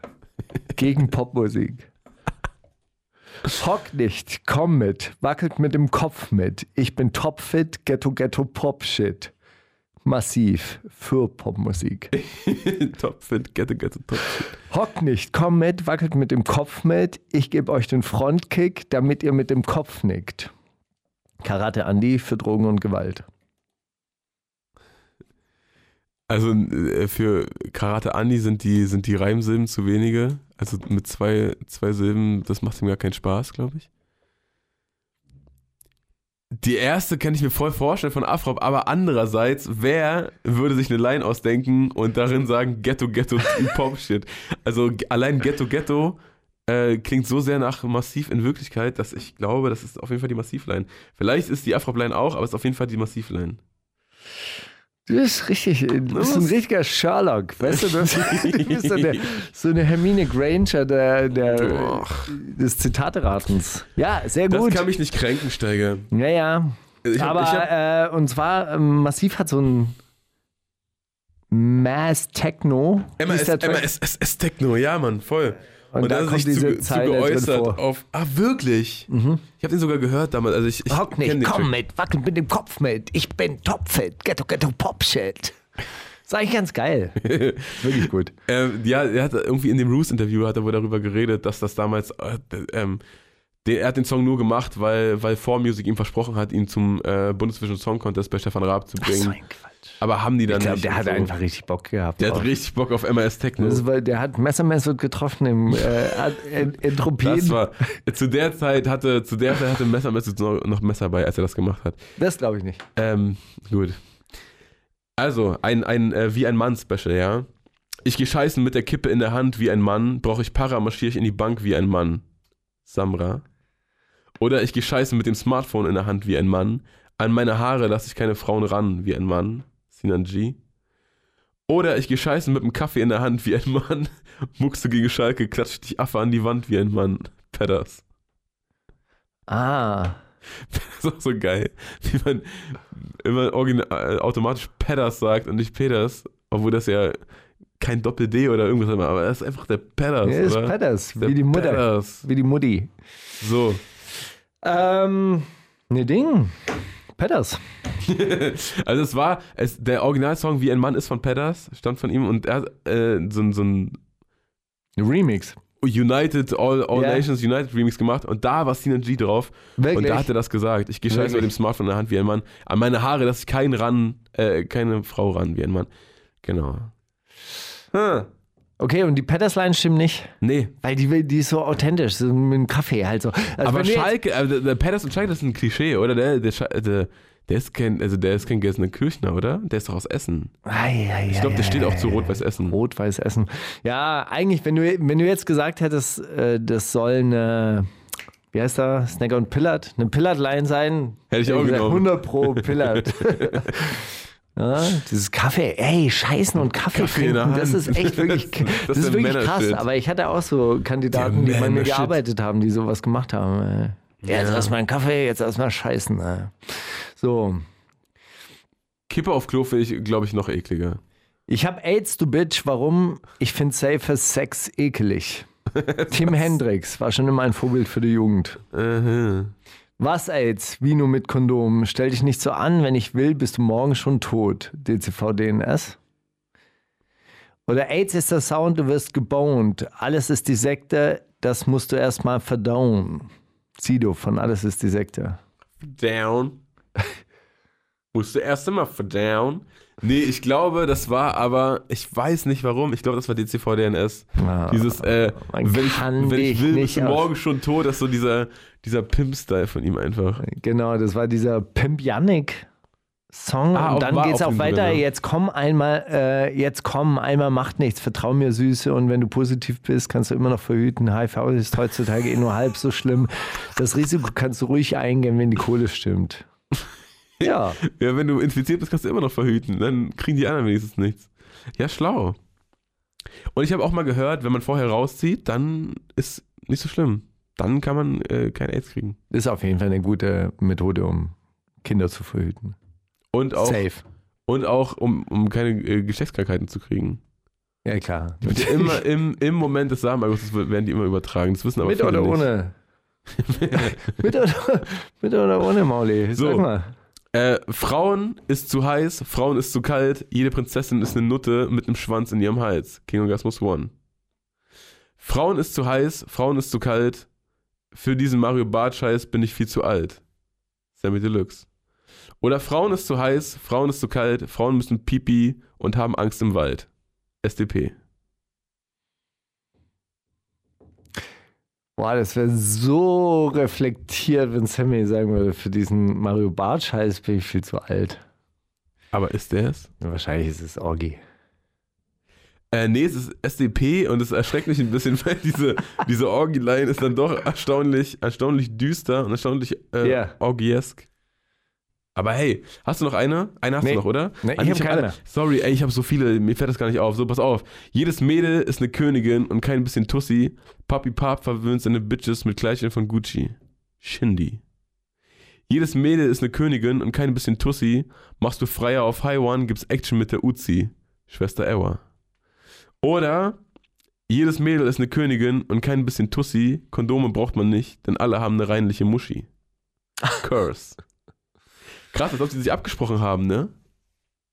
Gegen Popmusik. Hock nicht, komm mit, wackelt mit dem Kopf mit. Ich bin topfit, ghetto ghetto Pop-Shit. Massiv für Popmusik. [laughs] top fit, gette, gette, top fit. Hock nicht, komm mit, wackelt mit dem Kopf mit. Ich gebe euch den Frontkick, damit ihr mit dem Kopf nickt. Karate Andi für Drogen und Gewalt. Also äh, für Karate Andi sind die, sind die Reimsilben zu wenige. Also mit zwei, zwei Silben, das macht ihm gar keinen Spaß, glaube ich. Die erste kann ich mir voll vorstellen von Afrop, aber andererseits, wer würde sich eine Line ausdenken und darin sagen Ghetto, Ghetto, [laughs] Pop-Shit? Also allein Ghetto, Ghetto äh, klingt so sehr nach Massiv in Wirklichkeit, dass ich glaube, das ist auf jeden Fall die Massiv-Line. Vielleicht ist die Afrop-Line auch, aber es ist auf jeden Fall die Massiv-Line. Du bist richtig, du bist ein richtiger Sherlock, weißt du, das, du bist so, der, so eine Hermine Granger der, der, des Zitateratens. Ja, sehr Das gut. kann mich nicht kränken, Steiger. ja, ja. Ich hab, Aber, ich hab, äh, und zwar, ähm, Massiv hat so ein Mass Techno. hieß MAS, der Track. MAS, S Techno, ja, Mann, voll. Und da hat kommt diese Zeile drin geäußert. Mhm. auf. Ah, wirklich? Ich habe den sogar gehört damals. Also ich, ich Hock nicht, komm Track. mit, wackelt mit dem Kopf mit. Ich bin topfit, ghetto, ghetto, popshit. Ist eigentlich ganz geil. [laughs] Wirklich gut. Ähm, ja, er hat irgendwie in dem Roos-Interview hat er wohl darüber geredet, dass das damals, äh, ähm, der, er hat den Song nur gemacht, weil, weil 4Music ihm versprochen hat, ihn zum äh, Bundesvision Song Contest bei Stefan Raab zu bringen. Quatsch. Aber haben die dann Ich glaube, nicht. der hat so. einfach richtig Bock gehabt. Der hat drauf. richtig Bock auf MAS Techno. das weil der hat Messermessert getroffen im äh, [laughs] Ent- Entropien. Das war, zu der Zeit hatte, zu der Zeit hatte Messer Messer noch, noch Messer bei, als er das gemacht hat. Das glaube ich nicht. Ähm, gut. Also, ein, ein äh, wie ein Mann-Special, ja. Ich geh scheißen mit der Kippe in der Hand wie ein Mann, brauche ich Para, marschiere ich in die Bank wie ein Mann. Samra. Oder ich geh scheißen mit dem Smartphone in der Hand wie ein Mann, an meine Haare lasse ich keine Frauen ran wie ein Mann. Sinan G. Oder ich geh scheißen mit dem Kaffee in der Hand wie ein Mann, [laughs] muckst gegen Schalke, klatscht dich Affe an die Wand wie ein Mann. Pedders. Ah. [laughs] Das ist auch so geil, wie man immer original, äh, automatisch Pedders sagt und nicht Peters, obwohl das ja kein Doppel-D oder irgendwas ist, aber das ist einfach der Pedders, Er ist oder? Pedders, Der wie die Mutter. Pedders. Wie die Mutti. So. Ähm, ne Ding. Pedders. [laughs] also es war, es, der Originalsong Wie ein Mann ist von Pedders, stammt von ihm und er hat äh, so, so ein Remix. United, All, All Ja. Nations United Remix gemacht und da war Sinan G drauf Wirklich? und da hat er das gesagt. Ich gehe scheiße mit dem Smartphone in der Hand wie ein Mann. An meine Haare lasse ich keinen ran, äh, keine Frau ran wie ein Mann. Genau. Hm. Okay, und die Pedders-Line stimmt nicht. Nee, Weil die, die ist so authentisch, so mit dem Kaffee halt so. Also aber Schalke, äh, der, der Petters und Schalke, das ist ein Klischee, oder? Der, der, Scha- der, der ist kein, also der ist kein Gelsenkirchner, oder? Der ist doch aus Essen. Ei, ei, Ich glaube, der ei, steht auch zu ei. Rot-Weiß Essen. Rot-Weiß Essen. Ja, eigentlich, wenn du, wenn du jetzt gesagt hättest, äh, das soll eine, wie heißt da, Snacker und Pillard, eine Pillard-Line sein. Hätte ich auch gesagt, genommen. 100 pro Pillard. [laughs] [laughs] ja, dieses Kaffee, ey, Scheißen und Kaffee, Kaffee trinken, das ist echt wirklich, [laughs] Das- das, ist wirklich krass. Aber ich hatte auch so Kandidaten, die bei mir gearbeitet haben, die sowas gemacht haben. äh. Jetzt erstmal einen Kaffee, jetzt erstmal Scheißen. So. Kippe auf Klo finde ich, glaube ich, noch ekliger. Ich habe AIDS, du Bitch. Warum? Ich finde safer Sex ekelig. [laughs] Tim Hendricks war schon immer ein Vorbild für die Jugend. Aha. Was AIDS? Wie nur mit Kondom? Stell dich nicht so an, wenn ich will, bist du morgen schon tot. DCV DNS. Oder AIDS ist der Sound, du wirst geboned. Alles ist die Sekte, das musst du erstmal verdauen. Sido von Alles ist die Sekte. Down. [laughs] Musste erst einmal verdown. Nee, ich glaube, das war aber, ich weiß nicht warum, ich glaube, das war DCVDNS. Ah, Dieses, äh, wenn ich, wenn ich will, nicht bist du morgen schon tot, das ist so dieser, dieser Pimp-Style von ihm einfach. Genau, das war dieser Pimp Yannick. Song Ah, und dann geht's auf auch weiter. drin, ne? Jetzt komm einmal, äh, jetzt komm einmal, macht nichts. Vertrau mir, Süße. Und wenn du positiv bist, kannst du immer noch verhüten. HIV ist heutzutage eh nur halb so schlimm. Das Risiko kannst du ruhig eingehen, wenn die Kohle stimmt. Ja, [laughs] Ja, wenn du infiziert bist, kannst du immer noch verhüten. Dann kriegen die anderen wenigstens nichts. Ja, schlau. Und ich habe auch mal gehört, wenn man vorher rauszieht, dann ist nicht so schlimm. Dann kann man äh, kein AIDS kriegen. ist auf jeden Fall eine gute Methode, um Kinder zu verhüten. Und auch, Safe. und auch um, um keine äh, Geschlechtskrankheiten zu kriegen. Ja, klar. [laughs] Immer im, im Moment des Samenergusses werden die immer übertragen. Das wissen aber Mit viele oder nicht. ohne? [laughs] mit, oder, mit oder ohne, Mauli? Sag So. mal. Äh, Frauen ist zu heiß, Frauen ist zu kalt, jede Prinzessin ist eine Nutte mit einem Schwanz in ihrem Hals. King Orgasmus One. Frauen ist zu heiß, Frauen ist zu kalt, für diesen Mario Bart-Scheiß bin ich viel zu alt. Sammy Deluxe. Oder Frauen ist zu heiß, Frauen ist zu kalt, Frauen müssen pipi und haben Angst im Wald. SDP. Boah, das wäre so reflektiert, wenn Sammy sagen würde, für diesen Mario Bart-Scheiß bin ich viel zu alt. Aber ist der es? Wahrscheinlich ist es Orgi. Äh, nee, es ist SDP und es erschreckt mich ein bisschen, [laughs] weil diese, diese Orgi-Line ist dann doch erstaunlich, erstaunlich düster und erstaunlich äh, Ja. orgiesk. Aber hey, hast du noch eine? Eine hast Nee. du noch, oder? Nee, ich An- hab keine. alle- Sorry, ey, ich habe so viele, mir fällt das gar nicht auf. So, pass auf. Jedes Mädel ist eine Königin und kein bisschen Tussi. Papi Pap verwöhnt seine Bitches mit Kleidchen von Gucci. Shindy. Jedes Mädel ist eine Königin und kein bisschen Tussi. Machst du Freier auf High One, gibt's Action mit der Uzi. Schwester Ewa. Oder jedes Mädel ist eine Königin und kein bisschen Tussi. Kondome braucht man nicht, denn alle haben eine reinliche Muschi. [laughs] Curse. Krass, als ob sie sich abgesprochen haben, ne?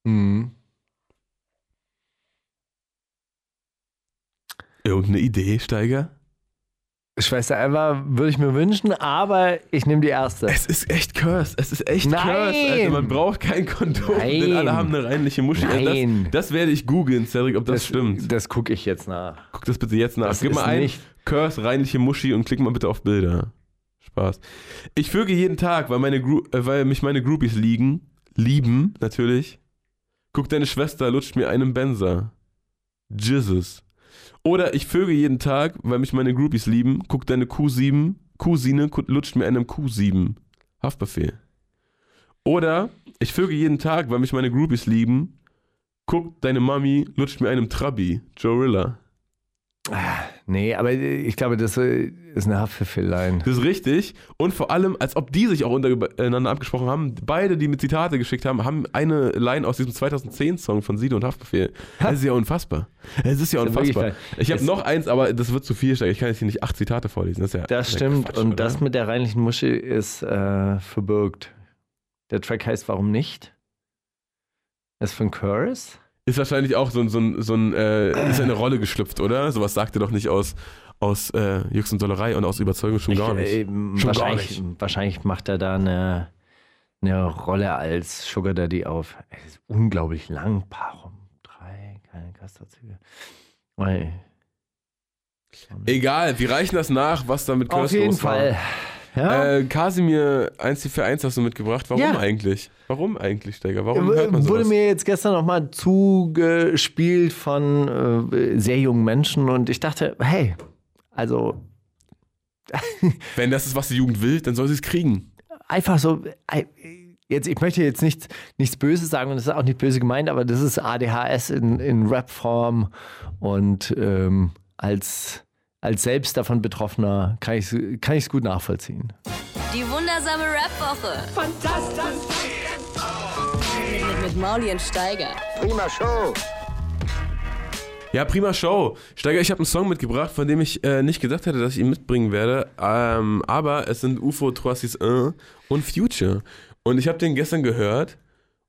Mhm. Irgendeine Idee, Steiger? Schwester Eva würde ich mir wünschen, aber ich nehme die erste. Es ist echt Curse. Es ist echt Nein. Curse. Alter, man braucht kein Kondom, Nein. denn alle haben eine reinliche Muschi. Also Nein. Das, das werde ich googeln, Cedric, ob das, stimmt. Das gucke ich jetzt nach. Guck das bitte jetzt nach. Das Gib mal ein, nicht- Curse, reinliche Muschi und klick mal bitte auf Bilder. Spaß. Ich vöge jeden Tag, weil, meine Gru äh, weil mich meine Groupies liegen. Lieben, natürlich. Guck, deine Schwester lutscht mir einen Benzer. Jesus. Oder ich vöge jeden Tag, weil mich meine Groupies lieben. Guck, deine Q7, Cousine lutscht mir einen Q7. Haftbefehl. Oder ich vöge jeden Tag, weil mich meine Groupies lieben. Guck, deine Mami lutscht mir einen Trabi. Jorilla. Nee, aber ich glaube, das äh, ist eine Haftbefehl-Line. Das ist richtig. Und vor allem, als ob die sich auch untereinander abgesprochen haben. Beide, die mit Zitate geschickt haben, haben eine Line aus diesem 2010-Song von Sido und Haftbefehl. Das ist ja unfassbar. Es ist ja Das unfassbar. Ich habe noch eins, aber das wird zu viel. Steiger. Ich kann jetzt hier nicht acht Zitate vorlesen. Das, ist ja, Das stimmt. Quatsch, und oder? das mit der reinlichen Muschi ist äh, verbirgt. Der Track heißt Warum nicht? Ist von Curse. Ist wahrscheinlich auch so ein, so ein, so ein äh, ist eine Rolle geschlüpft, oder? Sowas sagt er doch nicht aus, aus äh, Jux und Dollerei und aus Überzeugung schon gar nicht. Ich, äh, Schon gar wahrscheinlich, wahrscheinlich macht er da eine, eine Rolle als Sugar Daddy auf. Es ist unglaublich lang. Warum? Drei, keine Kasterzüge. Weil- Egal, wir reichen das nach, was da mit Auf Curse jeden los war. Ja. Äh, Kasimir 1 für 1 hast du mitgebracht. Warum Ja. eigentlich? Warum eigentlich, Steiger? Warum hört man Wurde sowas? mir jetzt gestern nochmal zugespielt von äh, sehr jungen Menschen und ich dachte, hey, also [laughs] Wenn das ist, was die Jugend will, dann soll sie es kriegen. einfach so, jetzt, ich möchte jetzt nicht, nichts Böses sagen und das ist auch nicht böse gemeint, aber das ist ADHS in, in Rap-Form und ähm, als, als selbst davon Betroffener kann ich es kann ich's gut nachvollziehen. Die wundersame Rap-Woche. Fantastisch. Mit, mit Mauli und Steiger. Prima Show. Ja, prima Show. Steiger, ich habe einen Song mitgebracht, von dem ich äh, nicht gedacht hätte, dass ich ihn mitbringen werde. Ähm, aber es sind UFO 361 und Future. Und ich habe den gestern gehört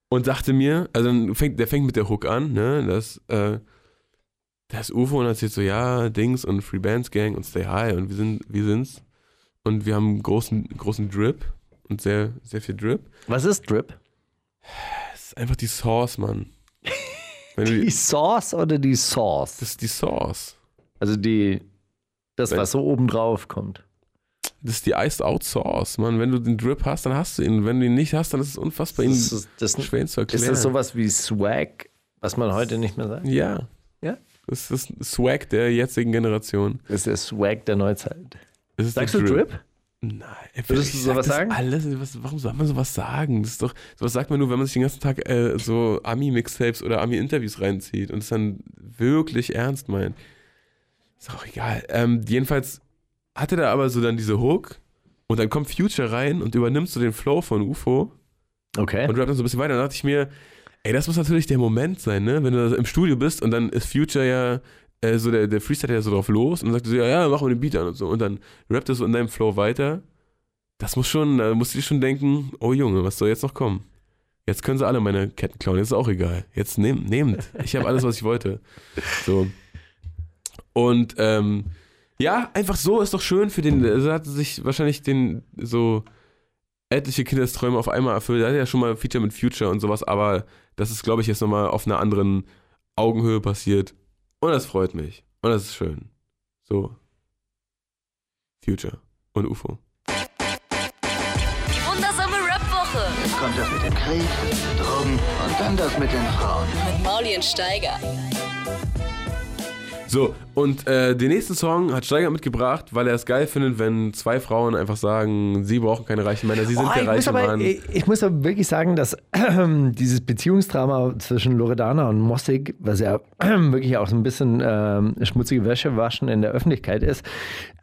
und dachte mir, also fängt, der fängt mit der Hook an, ne? Das, äh, das UFO und erzählt so, ja, Dings und Free Bands Gang und Stay High und wir sind, wir sind's. Und wir haben großen, großen Drip und sehr, sehr viel Drip. Was ist Drip? Das ist einfach die Sauce, Mann. [laughs] Die die, Sauce oder die Sauce? das ist die Sauce. Also die, das, Wenn- was so oben drauf kommt. Das ist die Iced Out Sauce, Mann. Wenn du den Drip hast, dann hast du ihn. Wenn du ihn nicht hast, dann ist es unfassbar, ihn Das ist, das, schwer zu erklären. ist das sowas wie Swag, was man heute nicht mehr sagt? Ja. Das ist das Swag der jetzigen Generation. Das ist der Swag der Neuzeit. Sagst der du Drip? Nein. Würdest du sowas sagen? Alles, was, warum soll man sowas sagen? Das ist doch, sowas sagt man nur, wenn man sich den ganzen Tag äh, so Ami-Mixtapes oder Ami-Interviews reinzieht und es dann wirklich ernst meint. Ist auch egal. Ähm, jedenfalls hatte er aber so dann diese Hook und dann kommt Future rein und übernimmst so den Flow von UFO Okay. und rappt dann so ein bisschen weiter. Dann dachte ich mir, ey, das muss natürlich der Moment sein, ne? Wenn du im Studio bist und dann ist Future ja äh, so der, der Freestyle ja so drauf los und dann sagt so, ja, ja, mach mal den Beat an und so. Und dann rappt er so in deinem Flow weiter. Das muss schon, da musst du dir schon denken, oh Junge, was soll jetzt noch kommen? Jetzt können sie alle meine Ketten klauen, jetzt ist auch egal. Jetzt nehmt, nehmt. Ich habe alles, was ich wollte. So. Und ähm, ja, einfach so ist doch schön für den, also hat sich wahrscheinlich den so etliche Kindesträume auf einmal erfüllt. Er hat ja schon mal Feature mit Future und sowas, aber das ist, glaube ich, jetzt nochmal auf einer anderen Augenhöhe passiert. Und das freut mich. Und das ist schön. So. Future und UFO. Die wundersame Rap-Woche Jetzt kommt das mit dem Krieg, Drogen und dann das mit den Frauen. mit Mauli und Steiger. So, und äh, den nächsten Song hat Steiger mitgebracht, weil er es geil findet, wenn zwei Frauen einfach sagen, sie brauchen keine reichen Männer, sie sind Oh, der reiche aber, Mann. ich, ich muss aber wirklich sagen, dass ähm, [clears throat] dieses Beziehungsdrama zwischen Loredana und Mossig, was ja [clears throat] wirklich auch so ein bisschen ähm, schmutzige Wäsche waschen in der Öffentlichkeit ist,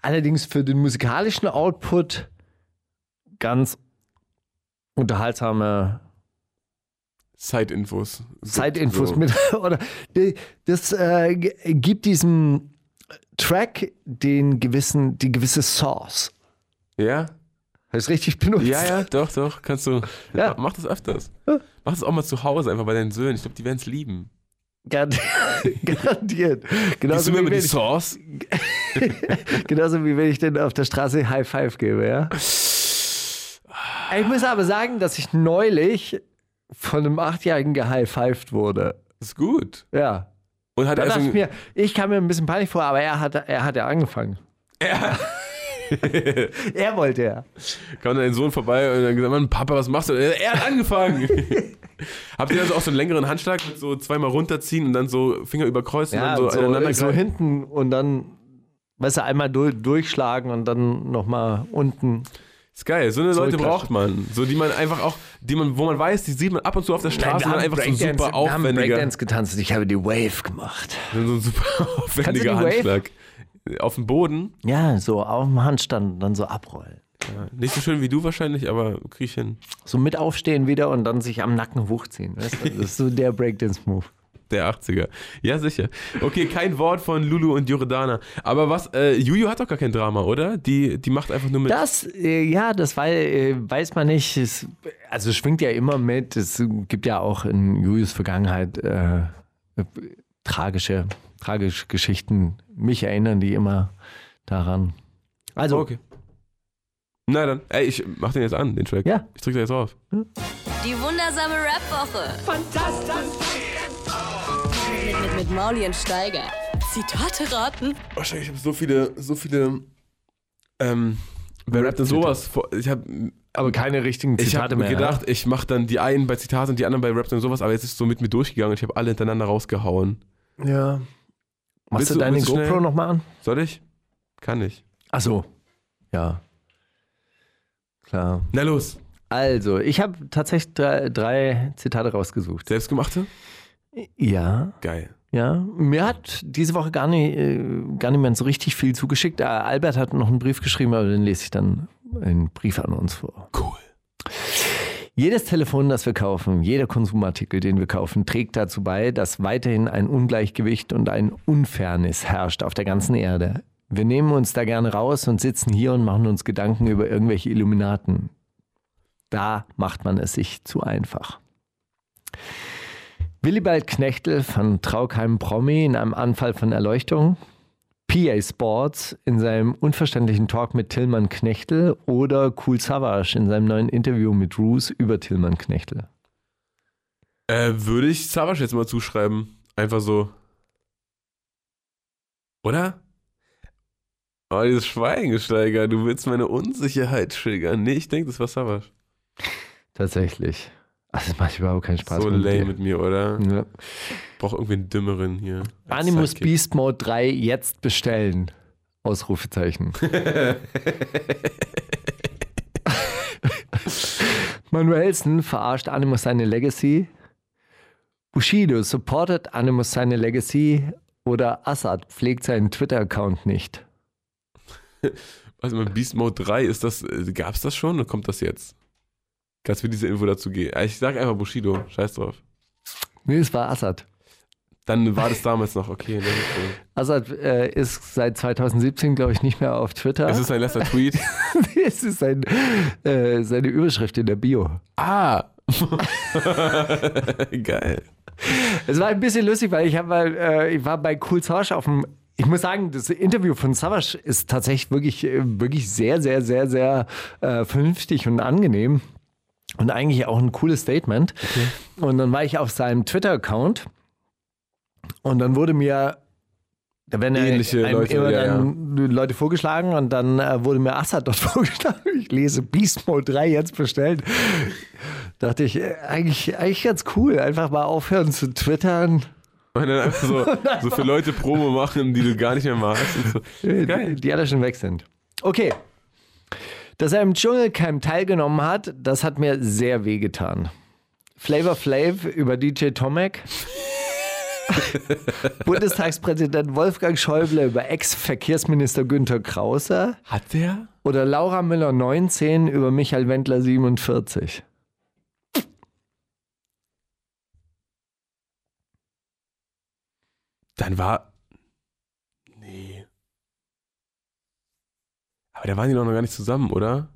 allerdings für den musikalischen Output ganz unterhaltsame Zeitinfos. Zeitinfos So. mit. [laughs] Oder das äh, gibt diesem Track den gewissen, die gewisse Sauce. Ja? Hast du richtig benutzt? Ja, ja, doch, doch, kannst du. Ja. Mach das öfters. Mach das auch mal zu Hause, einfach bei deinen Söhnen. Ich glaube, die werden es lieben. [laughs] Garantiert. Garantiert. Gibst Genauso du mir die wenn ich, Sauce? [laughs] genauso wie wenn ich denn auf der Straße High Five gebe, ja. Ich muss aber sagen, dass ich neulich von einem Achtjährigen gehighfived wurde. Ist gut. Ja. Und hat Da er so ich mir, ich kam mir ein bisschen peinlich vor, aber er hat, er hat ja angefangen. er [laughs] wollte ja. kam dein Sohn vorbei und dann gesagt, Mann, Papa, was machst du? Er hat angefangen. [laughs] Habt ihr also auch so einen längeren Handschlag mit so zweimal runterziehen und dann so Finger überkreuzen Ja, und dann so, so, aneinander so greifen? hinten und dann, weißt du, einmal durch, durchschlagen und dann nochmal unten. Ist geil, so eine Leute braucht man. So, die man einfach auch, die man, wo man weiß, die sieht man ab und zu auf der Straße und dann einfach so ein super wir haben aufwendiger, Breakdance getanzt und ich habe die Wave gemacht. so ein super [laughs] aufwendiger Wave? Handschlag. Auf dem Boden. Ja, so auf dem Handstand und dann so abrollen. Ja, nicht so schön wie du wahrscheinlich, aber krieg ich hin. So mit aufstehen wieder und dann sich am Nacken hochziehen. Weißt du? Das ist so der Breakdance-Move. Der 80er. Ja, sicher. Okay, kein Wort von Lulu und Jordana. Aber was, äh, Juju hat doch gar kein Drama, oder? Die, die macht einfach nur mit. Das, äh, ja, das wei äh, weiß man nicht. Es, also es schwingt ja immer mit. Es gibt ja auch in Julius Vergangenheit äh, äh, tragische, tragische Geschichten. Mich erinnern die immer daran. Also, okay. Na dann, ey, ich mach den jetzt an, den Track. Ja. Ich drück da jetzt drauf. Die wundersame Rap-Woche. Fantastisch. Mit, Mauli und Steiger. Zitate raten. Wahrscheinlich, ich habe so viele, so viele, ähm, wer rappt denn sowas? vor- Ich habe aber keine richtigen ich Zitate hab mehr. gedacht, ich mache dann die einen bei Zitaten und die anderen bei Rap und sowas, aber jetzt ist es so mit mir durchgegangen und ich habe alle hintereinander rausgehauen. ja. Machst Willst du du- deine GoPro nochmal an? Soll ich? Kann ich. Ach so. Ja. Klar. Na los. Also, ich habe tatsächlich drei, drei Zitate rausgesucht. Selbstgemachte? Ja. Geil. Ja, mir hat diese Woche gar nicht, äh, gar niemand so richtig viel zugeschickt. Äh, Albert hat noch einen Brief geschrieben, aber den lese ich dann einen Brief an uns vor. Cool. Jedes Telefon, das wir kaufen, jeder Konsumartikel, den wir kaufen, trägt dazu bei, dass weiterhin ein Ungleichgewicht und ein Unfairness herrscht auf der ganzen Erde. Wir nehmen uns da gerne raus und sitzen hier und machen uns Gedanken über irgendwelche Illuminaten. Da macht man es sich zu einfach. Willibald Knechtel von Traukheim Promi in einem Anfall von Erleuchtung. PA Sports in seinem unverständlichen Talk mit Tillmann Knechtel oder Cool Savage in seinem neuen Interview mit Roos über Tillmann Knechtel. Äh, würde ich Savage jetzt mal zuschreiben. Einfach so. Oder? Oh, dieses Schweigengesteiger, du willst meine Unsicherheit triggern. Nee, ich denke, das war Savage. Tatsächlich. Also, das macht überhaupt keinen Spaß. so mit lame dir. mit mir, oder? Ja. Brauch irgendwie einen dümmeren hier. Animus Sidekick. Beast Mode 3 jetzt bestellen. Ausrufezeichen. [laughs] Manuelsen verarscht Animus seine Legacy. Bushido supportet Animus seine Legacy. Oder Assad pflegt seinen Twitter-Account nicht. [laughs] Also mal Beast Mode 3, ist das, äh, gab's das schon oder kommt das jetzt? Kannst mir diese Info dazu geben? Ich sag einfach Bushido, scheiß drauf. Nee, es war Assad. Dann war das damals noch, okay. Ne? [laughs] Assad äh, ist seit 2017, glaube ich, nicht mehr auf Twitter. Es ist sein letzter Tweet. [laughs] es ist sein, äh, seine Überschrift in der Bio. Ah! [laughs] Geil. Es war ein bisschen lustig, weil ich, hab mal, äh, ich war bei Cool Savage auf dem. Ich muss sagen, das Interview von Savage ist tatsächlich wirklich, äh, wirklich sehr, sehr, sehr, sehr äh, vernünftig und angenehm. Und eigentlich auch ein cooles Statement. Und dann war ich auf seinem Twitter-Account und dann wurde mir. Da werden ja Ähnliche einem Leute, immer ja, dann Leute vorgeschlagen und dann äh, wurde mir Assad dort [laughs] vorgeschlagen. Ich lese Beast Mode 3 jetzt bestellt. Dachte ich, äh, eigentlich, eigentlich ganz cool. Einfach mal aufhören zu twittern. Und dann einfach so, [laughs] so für Leute Promo machen, die du gar nicht mehr magst. So. Geil. Die alle schon weg sind. Okay. Dass er im Dschungelcamp teilgenommen hat, das hat mir sehr wehgetan. Flavor Flav über DJ Tomek. [laughs] Bundestagspräsident Wolfgang Schäuble über Ex-Verkehrsminister Günther Krause. Hat der? Oder Laura Müller 19 über Michael Wendler 47. Dann war. Aber da waren die doch noch gar nicht zusammen, oder?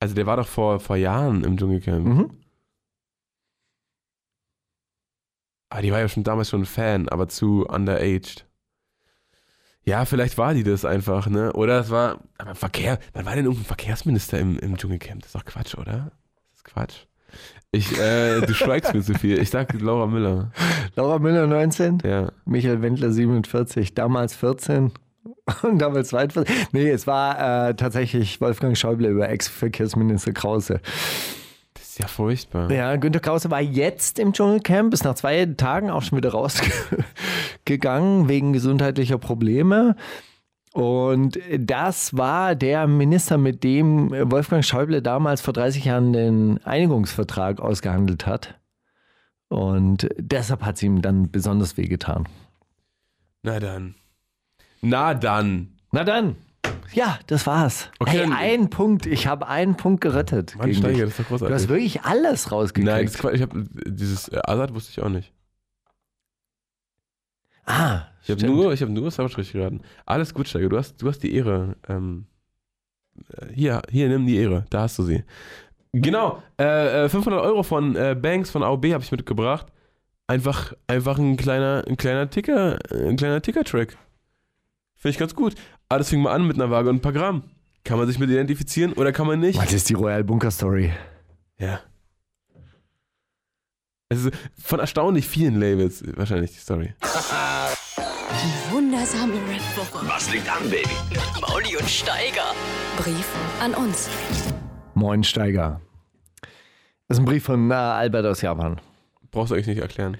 Also der war doch vor, vor Jahren im Dschungelcamp. Mhm. Aber die war ja schon damals schon ein Fan, aber zu underaged. Ja, vielleicht war die das einfach, ne? Oder es war. Aber Verkehr. Wann war denn irgendein Verkehrsminister im, im Dschungelcamp? Das ist doch Quatsch, oder? Das ist Quatsch. Ich, äh, du schweigst mir zu viel. Ich sag Laura Müller. Laura Müller 19, Ja. Michael Wendler 47, damals 14 [laughs] und damals 42. Nee, es war äh, tatsächlich Wolfgang Schäuble über Ex-Verkehrsminister Krause. Das ist ja furchtbar. Ja, Günter Krause war jetzt im Dschungelcamp, ist nach zwei Tagen auch schon wieder rausgegangen [laughs] wegen gesundheitlicher Probleme. Und das war der Minister, mit dem Wolfgang Schäuble damals vor 30 Jahren den Einigungsvertrag ausgehandelt hat. Und deshalb hat es ihm dann besonders wehgetan. Na dann. Na dann. Na dann. Ja, das war's. Okay, hey, ein Punkt. Ich habe einen Punkt gerettet. Mann, Steiger, das ist doch Du großartig. hast wirklich alles rausgekriegt. Nein, das. Ich habe dieses äh, Azad wusste ich auch nicht. ah, Ich habe nur, ich habe nur Savage richtig geraten. Alles gut, Steiger. Du hast, du hast die Ehre. Ähm, äh, hier, hier, nimm die Ehre. Da hast du sie. Genau. Äh, äh, 500 Euro von äh, Banks von AOB habe ich mitgebracht. Einfach, einfach ein kleiner, ein kleiner Ticker, äh, ein kleiner Ticker-Track. Finde ich ganz gut. Alles fing mal an mit einer Waage und ein paar Gramm. Kann man sich mit identifizieren oder kann man nicht? Das ist die Royal Bunker Story. Ja. Es ist von erstaunlich vielen Labels wahrscheinlich die Story. Die wundersame Red Woche. Was liegt an, Baby? Mit Mauli und Steiger. Brief an uns. Moin Steiger. Das ist ein Brief von äh, Albert aus Japan. Brauchst du eigentlich nicht erklären.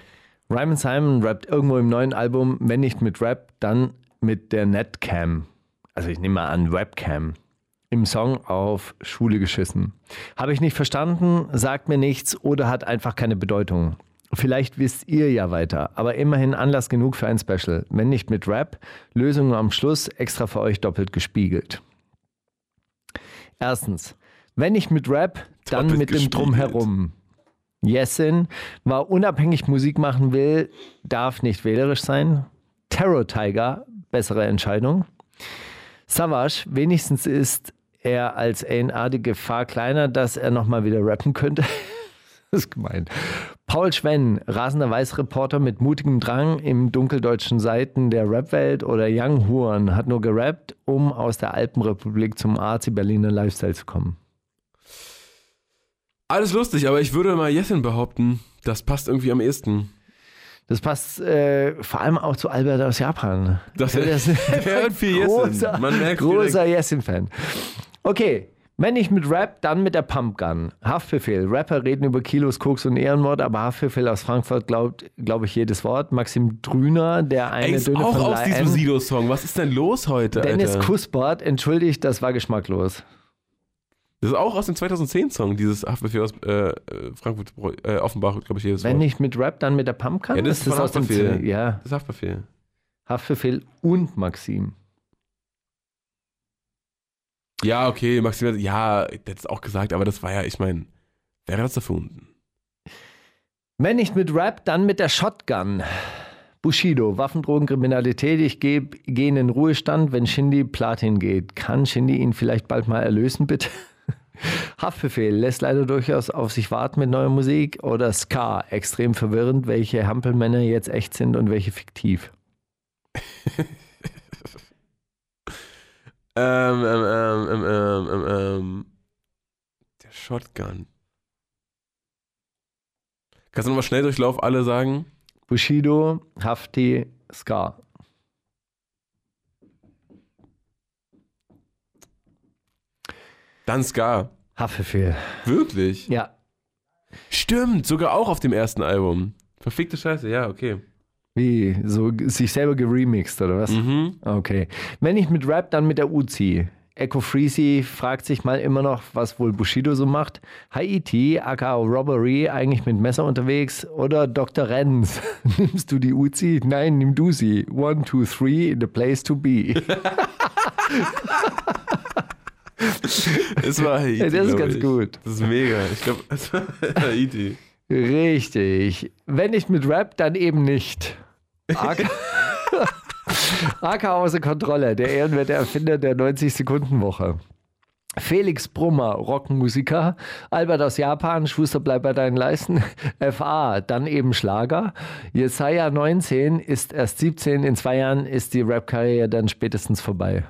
Ryman Simon rappt irgendwo im neuen Album, wenn nicht mit Rap, dann mit der Netcam. Also ich nehme mal an Webcam. Im Song auf Schule geschissen. Habe ich nicht verstanden, sagt mir nichts oder hat einfach keine Bedeutung. Vielleicht wisst ihr ja weiter, aber immerhin Anlass genug für ein Special. Wenn nicht mit Rap, Lösungen am Schluss extra für euch doppelt gespiegelt. Erstens, wenn nicht mit Rap, dann Doppelt mit dem. Drumherum. Yesin, wer unabhängig Musik machen will, darf nicht wählerisch sein. Terror Tiger, bessere Entscheidung. Savage, wenigstens ist er als A&R die Gefahr kleiner, dass er nochmal wieder rappen könnte. [laughs] das ist gemein. Paul Schwenn, rasender Weißreporter mit mutigem Drang im dunkeldeutschen Seiten der Rapwelt oder Young Huren, hat nur gerappt, um aus der Alpenrepublik zum Arzi-Berliner Lifestyle zu kommen. Alles lustig, aber ich würde mal Jessin behaupten, das passt irgendwie am ehesten. Das passt äh, vor allem auch zu Albert aus Japan. Das- [laughs] der ist der hört viel Jessin. großer, Man merkt's großer Jessin-Fan. Okay, wenn nicht mit Rap, dann mit der Pumpgun. Haftbefehl. Rapper reden über Kilos Koks und Ehrenmord, aber Haftbefehl aus Frankfurt glaubt, glaube ich, jedes Wort. Maxim Drüner, der eine Ey, ist Döne auch von aus diesem. Sido-Song. Was ist denn los heute, Dennis Alter? Kuspert, entschuldigt, das war geschmacklos. Das ist auch aus dem 2010-Song, dieses Haftbefehl aus äh, äh, Frankfurt, äh, Offenbach, glaube ich, jedes Wenn Wort. nicht mit Rap, dann mit der Pumpgun? Ja, das ist von aus dem. Z- Ja, Das ist Haftbefehl. Haftbefehl und Maxim. Ja, okay, Maxim, ja, hat es auch gesagt, aber das war ja, ich meine, wer hat das erfunden? Wenn nicht mit Rap, dann mit der Shotgun. Bushido, Waffendrogen, Kriminalität. Ich gehe geh in den Ruhestand, wenn Shindy Platin geht. Kann Shindy ihn vielleicht bald mal erlösen, bitte? Haftbefehl lässt leider durchaus auf sich warten mit neuer Musik. Oder Ska, extrem verwirrend, welche Hampelmänner jetzt echt sind und welche fiktiv. [laughs] Ähm, ähm, ähm, ähm, ähm, ähm, ähm, der Shotgun. Kannst du nochmal Schnelldurchlauf alle sagen? Bushido, Hafti, Ska. Dann Ska. Haftbefehl. Wirklich? Ja, Stimmt, sogar auch auf dem ersten Album. Verfickte Scheiße, ja, okay. wie? So sich selber geremixed, oder was? Mhm. Okay. Wenn nicht mit Rap, dann mit der Uzi. Echo Freezy fragt sich mal immer noch, was wohl Bushido so macht. Haiti, aka Robbery, eigentlich mit Messer unterwegs. Oder Dr. Renz. [laughs] Nimmst du die Uzi? Nein, nimm du sie. One, two, three, the place to be. [laughs] [laughs] [laughs] Es war Haiti. Das ist ganz ich. gut. Das ist mega. Ich glaube, [laughs] es war Haiti. Richtig. Wenn nicht mit Rap, dann eben nicht. AK, [laughs] AK außer Kontrolle, der ehrenwerte Erfinder der 90-Sekunden-Woche. Felix Brummer, Rockmusiker. Albert aus Japan, Schuster bleibt bei deinen Leisten. FA, dann eben Schlager. Jesaja 19 ist erst 17. In zwei Jahren ist die Rap-Karriere dann spätestens vorbei.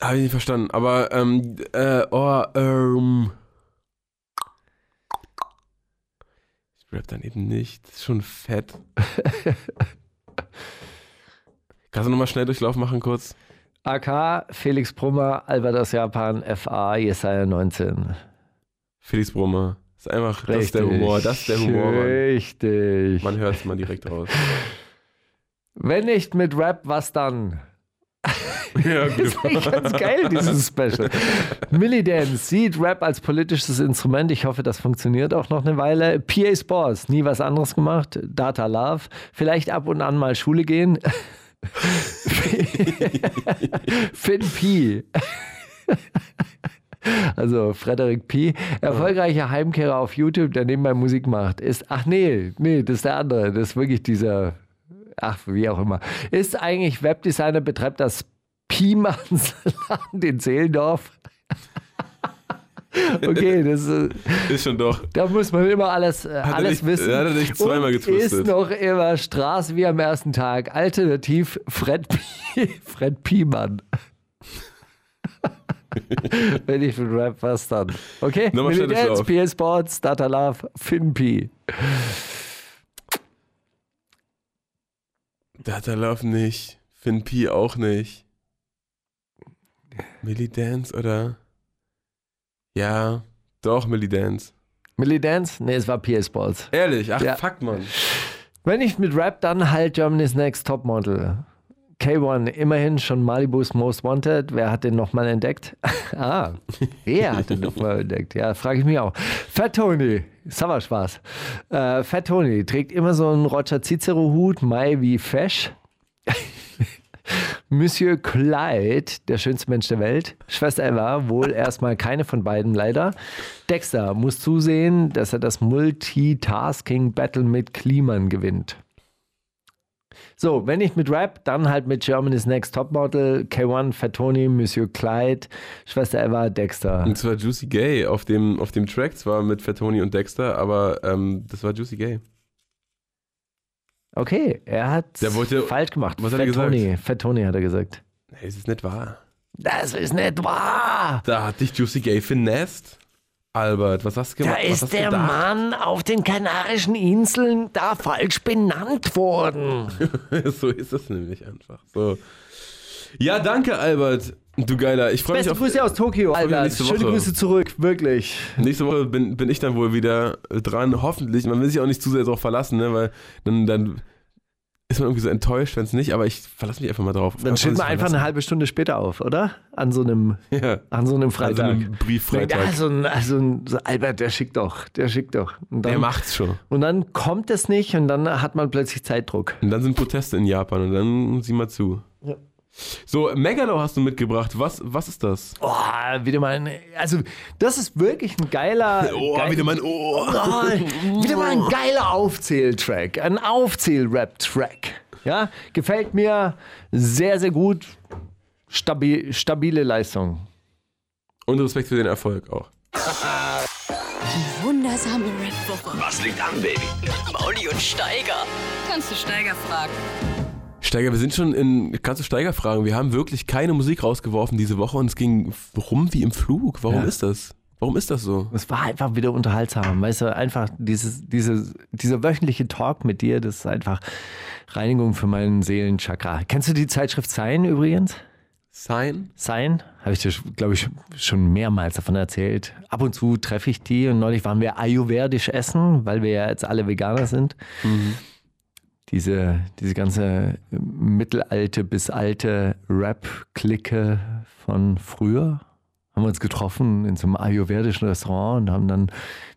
Habe ich nicht verstanden. Aber, ähm, äh, oh, ähm. Ich rap dann eben nicht. Das ist schon fett. [laughs] Kannst du nochmal Schnelldurchlauf machen kurz? AK, Felix Brummer, Albert aus Japan, FA, Jesaja 19. Felix Brummer. Das ist einfach, das ist der Humor. Das ist der Humor, Mann. Richtig. Man hört es mal direkt raus. [laughs] Wenn nicht mit Rap, was dann? [laughs] ja, Das ist eigentlich ganz geil, dieses Special. Millie Dance sieht Rap als politisches Instrument. Ich hoffe, das funktioniert auch noch eine Weile. PA Sports, nie was anderes gemacht. Data Love, vielleicht ab und an mal Schule gehen. [laughs] Finn P. Also Frederik P. Erfolgreicher Heimkehrer auf YouTube, der nebenbei Musik macht, ist, ach nee, nee, das ist der andere. Das ist wirklich dieser, ach, wie auch immer. Ist eigentlich Webdesigner, betreibt das Piemannsladen in Zehlendorf. [laughs] Okay, das, äh, Ist schon doch. da muss man immer alles, äh, er alles nicht- wissen. hat er nicht zweimal getwistet. Ist noch immer Straße wie am ersten Tag. Alternativ Fred, P [laughs] Fred Piemann. [laughs] Wenn ich mit Rap, was dann? Okay, Nochmal Militants, Durchlauf. PS Sports, Data Love, Finn P. Data Love nicht. Finn P auch nicht. Millie Dance oder? Ja, doch, Millie Dance. Millie Dance? Nee, es war PS Sports. Ehrlich, ach Ja. fuck, Mann. Wenn nicht mit Rap, dann halt Germany's Next Topmodel. K1, immerhin schon Malibus Most Wanted. Wer hat den nochmal entdeckt? [laughs] ah, wer hat den nochmal entdeckt? Ja, frage ich mich auch. Fat Tony, aber Spaß. Äh, Fat Tony trägt immer so einen Roger Cicero-Hut, Mai wie Fesch. [laughs] Monsieur Clyde, der schönste Mensch der Welt. Schwester Eva, wohl erstmal keine von beiden leider. Dexter muss zusehen, dass er das Multitasking-Battle mit Kliman gewinnt. So, wenn nicht mit Rap, dann halt mit Germany's Next Topmodel, K1, Fatoni, Monsieur Clyde, Schwester Eva, Dexter. Und zwar Juicy Gay auf dem, auf dem Track, zwar mit Fatoni und Dexter, aber ähm, das war Juicy Gay. Okay, er hat Der wollte- falsch gemacht. was hat er gesagt? Fatoni, Fatoni hat er gesagt. Hey, es ist nicht wahr. Das ist nicht wahr! Da hat dich Juicy Gay finessed. Albert, was hast du Da gemacht? was ist der gedacht? Mann auf den Kanarischen Inseln da falsch benannt worden. [laughs] so ist es nämlich einfach. So. Ja, danke, Albert. Du Geiler. Ich freue mich Beste auf. Grüße aus Tokio, Albert. Schöne. Grüße zurück, wirklich. Nächste Woche bin, bin ich dann wohl wieder dran, hoffentlich. Man will sich auch nicht zu sehr darauf verlassen, ne? weil dann, dann ist man irgendwie so enttäuscht, wenn es nicht, aber ich verlasse mich einfach mal drauf. Dann steht man einfach eine halbe Stunde später auf, oder? An so einem, Ja. an so einem Freitag. einen Brieffreitag. Also, ein, also ein, so Albert, der schickt doch, der schickt doch. Dann, Der macht's schon. und dann kommt es nicht und dann hat man plötzlich Zeitdruck. Und dann sind Proteste in Japan und dann sieh mal zu. Ja. So, Megalo hast du mitgebracht. Was, was ist das? Oh, wieder mal ein, also das ist wirklich ein geiler, [laughs] Oh, geil- wieder mein Ohr. Oh, wieder mal ein geiler Aufzähltrack, ein Aufzähl-Rap-Track. Ja, gefällt mir sehr, sehr gut. Stabi stabile Leistung. Und Respekt für den Erfolg auch. Wundersame Rap-Woche. Was liegt an, Baby? Mauli und Steiger. Kannst du Steiger fragen? Steiger, wir sind schon in, kannst du Steiger fragen, wir haben wirklich keine Musik rausgeworfen diese Woche und es ging rum wie im Flug. Warum Ja. ist das? Warum ist das so? Es war einfach wieder unterhaltsam. Weißt du, einfach dieses, dieses, dieser wöchentliche Talk mit dir, das ist einfach Reinigung für meinen Seelenchakra. Kennst du die Zeitschrift Sein übrigens? Sein? Sein, habe ich dir, glaube ich, schon mehrmals davon erzählt. Ab und zu treffe ich die und neulich waren wir ayurvedisch essen, weil wir ja jetzt alle Veganer sind. Diese, diese ganze mittelalte bis alte Rap-Clique von früher haben wir uns getroffen in so einem ayurvedischen Restaurant und haben dann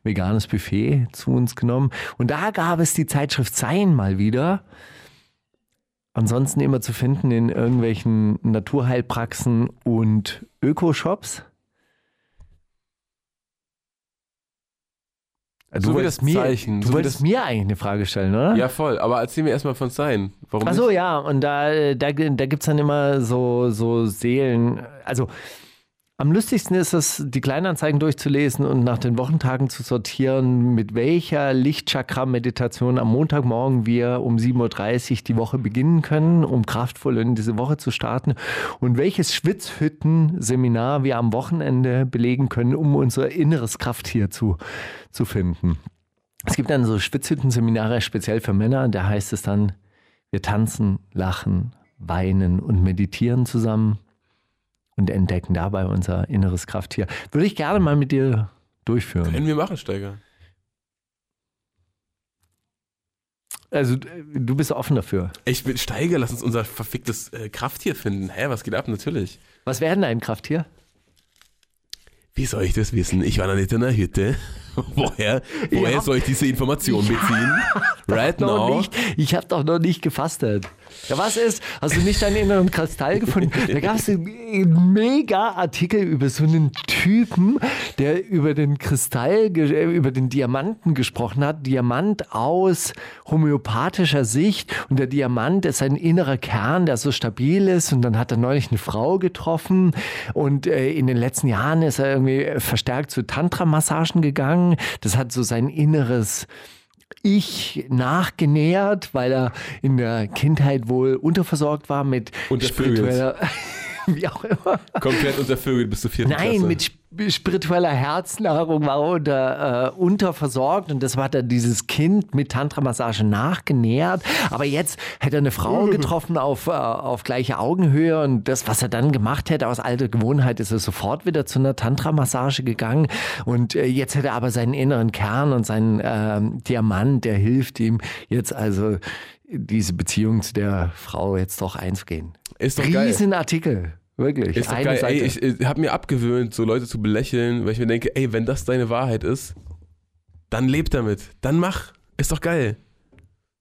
veganes Buffet zu uns genommen. Und da gab es die Zeitschrift Sein mal wieder. Ansonsten immer zu finden in irgendwelchen Naturheilpraxen und Ökoshops. Du So wie wolltest, mir, Zeichen, du so wolltest mir eigentlich eine Frage stellen, oder? Ja, voll. Aber erzähl mir erstmal von Sein. Warum Ach so, nicht? ja, und da, da, da gibt es dann immer so, so Seelen. Also am lustigsten ist es, die Kleinanzeigen durchzulesen und nach den Wochentagen zu sortieren, mit welcher Lichtchakra-Meditation am Montagmorgen wir um 7.30 Uhr die Woche beginnen können, um kraftvoll in diese Woche zu starten und welches Schwitzhütten-Seminar wir am Wochenende belegen können, um unser inneres Krafttier zu, zu finden. Es gibt dann so Schwitzhütten-Seminare speziell für Männer, da heißt es dann, wir tanzen, lachen, weinen und meditieren zusammen und entdecken dabei unser inneres Krafttier. Würde ich gerne mal mit dir durchführen. Können wir machen, Steiger. Also du bist offen dafür. Ich bin Steiger, lass uns unser verficktes äh, Krafttier finden. Hä, was geht ab? Natürlich. Was wäre denn ein Krafttier? Wie soll ich das wissen? Ich war noch nicht in der Hütte. [laughs] woher woher Ja. soll ich diese Information beziehen? [laughs] right now. nicht. Ich habe doch noch nicht gefastet. Ja, was ist? Hast du nicht deinen inneren Kristall gefunden? [laughs] Da gab es einen mega Artikel über so einen Typen, der über den Kristall, äh, über den Diamanten gesprochen hat. Diamant aus homöopathischer Sicht. Und der Diamant ist ein innerer Kern, der so stabil ist. Und dann hat er neulich eine Frau getroffen. Und äh, in den letzten Jahren ist er irgendwie verstärkt zu Tantra-Massagen gegangen. Das hat so sein inneres ich nachgenähert, weil er in der Kindheit wohl unterversorgt war mit spiritueller, [laughs] [laughs] wie auch immer. Komplett untervögelt bis zur vierten Nein, Klasse. mit sp- spiritueller Herznahrung war er unter, äh, unterversorgt und das hat er dieses Kind mit Tantra-Massage nachgenährt. Aber jetzt hätte er eine Frau [laughs] getroffen auf, äh, auf gleiche Augenhöhe und das, was er dann gemacht hätte aus alter Gewohnheit, ist er sofort wieder zu einer Tantra-Massage gegangen und äh, jetzt hätte er aber seinen inneren Kern und seinen ähm, Diamant, der hilft ihm jetzt also diese Beziehung zu der Frau jetzt doch einzugehen. Ist doch geil. Riesenartikel. Wirklich. Ist Eine geil. Seite. Ey, ich, ich habe mir abgewöhnt, so Leute zu belächeln, weil ich mir denke, ey, wenn das deine Wahrheit ist, dann leb damit. Dann mach. Ist doch geil.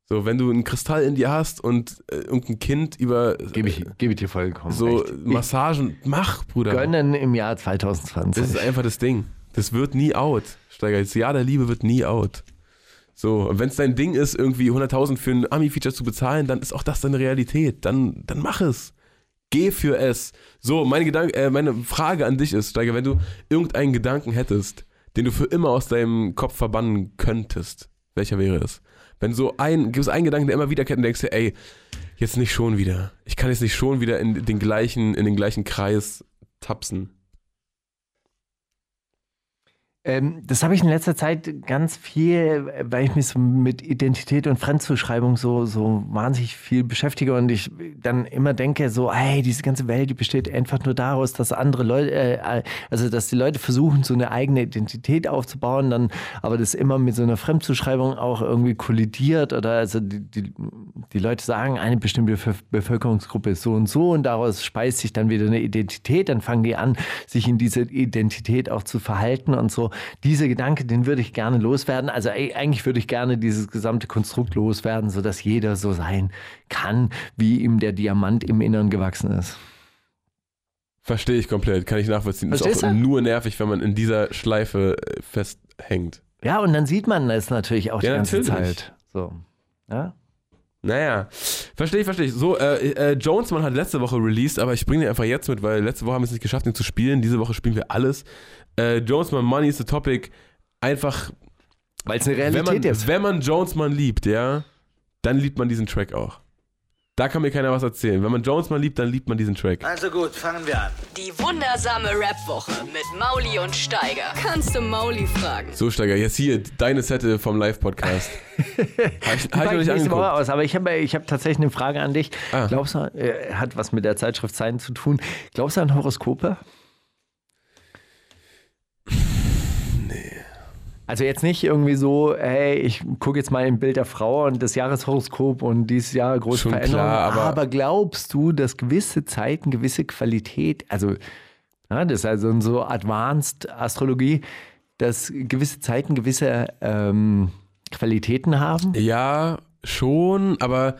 So, wenn du einen Kristall in dir hast und äh, irgendein Kind über Gebe ich, gebe ich dir vollkommen so recht. Massagen, mach, Bruder. Gönnen im Jahr 2020. Das ist einfach das Ding. Das wird nie out. Steiger, das Jahr der Liebe wird nie out. So, und wenn es dein Ding ist, irgendwie 100.000 für ein Ami-Feature zu bezahlen, dann ist auch das deine Realität. Dann, dann mach es. Geh für es. So, meine, Gedank äh, meine Frage an dich ist, Steiger, wenn du irgendeinen Gedanken hättest, den du für immer aus deinem Kopf verbannen könntest, welcher wäre es? Wenn so ein, gibt es einen Gedanken, der immer wiederkehrt und denkst dir, ey, jetzt nicht schon wieder. Ich kann jetzt nicht schon wieder in den gleichen, in den gleichen Kreis tapsen. Ähm, das habe ich in letzter Zeit ganz viel, weil ich mich so mit Identität und Fremdzuschreibung so, so wahnsinnig viel beschäftige und ich dann immer denke, so, hey, diese ganze Welt, die besteht einfach nur daraus, dass andere Leute, äh, also dass die Leute versuchen, so eine eigene Identität aufzubauen, dann aber das immer mit so einer Fremdzuschreibung auch irgendwie kollidiert oder also die, die, die Leute sagen, eine bestimmte Bevölkerungsgruppe ist so und so und daraus speist sich dann wieder eine Identität, dann fangen die an, sich in diese Identität auch zu verhalten und so dieser Gedanke, den würde ich gerne loswerden. Also eigentlich würde ich gerne dieses gesamte Konstrukt loswerden, sodass jeder so sein kann, wie ihm der Diamant im Innern gewachsen ist. Verstehe ich komplett, kann ich nachvollziehen. Verstehst ist auch du? nur nervig, wenn man in dieser Schleife äh, festhängt. Ja, und dann sieht man es natürlich auch Ja, die ganze natürlich. Zeit. So. Ja? Naja, verstehe ich, verstehe ich. So, äh, äh, Jonesman hat letzte Woche released, aber ich bringe den einfach jetzt mit, weil letzte Woche haben wir es nicht geschafft, ihn zu spielen. Diese Woche spielen wir alles. Äh, Jonesman Money is the Topic. Einfach, Weil es eine wenn Realität man, ist. wenn man Jonesman liebt, ja, dann liebt man diesen Track auch. Da kann mir keiner was erzählen. Wenn man Jonesman liebt, dann liebt man diesen Track. Also gut, fangen wir an. Die wundersame Rap-Woche mit Mauli und Steiger. Kannst du Mauli fragen? So, Steiger, jetzt hier deine Sette vom Live-Podcast. Habe ich, hab ich noch nicht angeguckt. Woche aus. Aber ich habe ich hab tatsächlich eine Frage an dich. Ah. Glaubst du, äh, hat was mit der Zeitschrift Sein zu tun? Glaubst du an Horoskope? Nee. Also jetzt nicht irgendwie so, hey, ich gucke jetzt mal im Bild der Frau und das Jahreshoroskop und dieses Jahr große Schon Veränderungen. klar, aber- glaubst du, dass gewisse Zeiten, gewisse Qualität, also ja, das ist also so Advanced Astrologie, dass gewisse Zeiten gewisse ähm, Qualitäten haben? Ja, schon, aber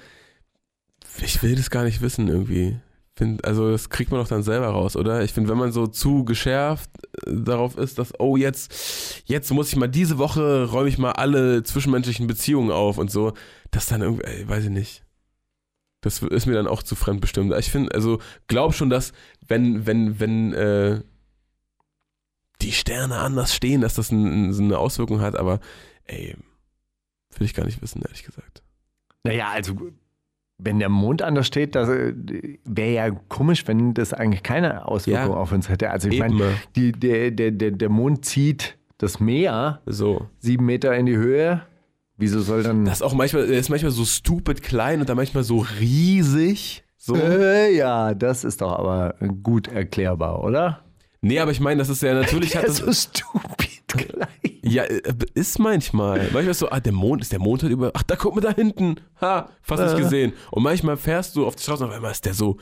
ich will das gar nicht wissen irgendwie. Find, also das kriegt man doch dann selber raus, oder? Ich finde, wenn man so zu geschärft äh, darauf ist, dass, oh, jetzt, jetzt muss ich mal diese Woche räume ich mal alle zwischenmenschlichen Beziehungen auf und so, das dann irgendwie, ey, weiß ich nicht. Das ist mir dann auch zu fremdbestimmt. Ich finde, also glaub schon, dass wenn, wenn, wenn äh, die Sterne anders stehen, dass das ein, so eine Auswirkung hat, aber ey, will ich gar nicht wissen, ehrlich gesagt. Naja, also wenn der Mond anders steht, das äh, wäre ja komisch, wenn das eigentlich keine Auswirkung Ja. auf uns hätte. Also ich meine, der, der, der, der Mond zieht das Meer So. sieben Meter in die Höhe. Wieso soll dann... Das ist auch manchmal, ist manchmal so stupid klein und dann manchmal so riesig. So. äh, ja, das ist doch aber gut erklärbar, oder? Nee, aber ich meine, das ist ja natürlich hat das, ist so stupid klein. Ja, äh, ist manchmal. Manchmal ist so, ah, der Mond, ist der Mond halt über. Ach, da guck mal da hinten. Ha, fast nicht Äh. gesehen. Und manchmal fährst du auf die Straße und auf einmal ist der so,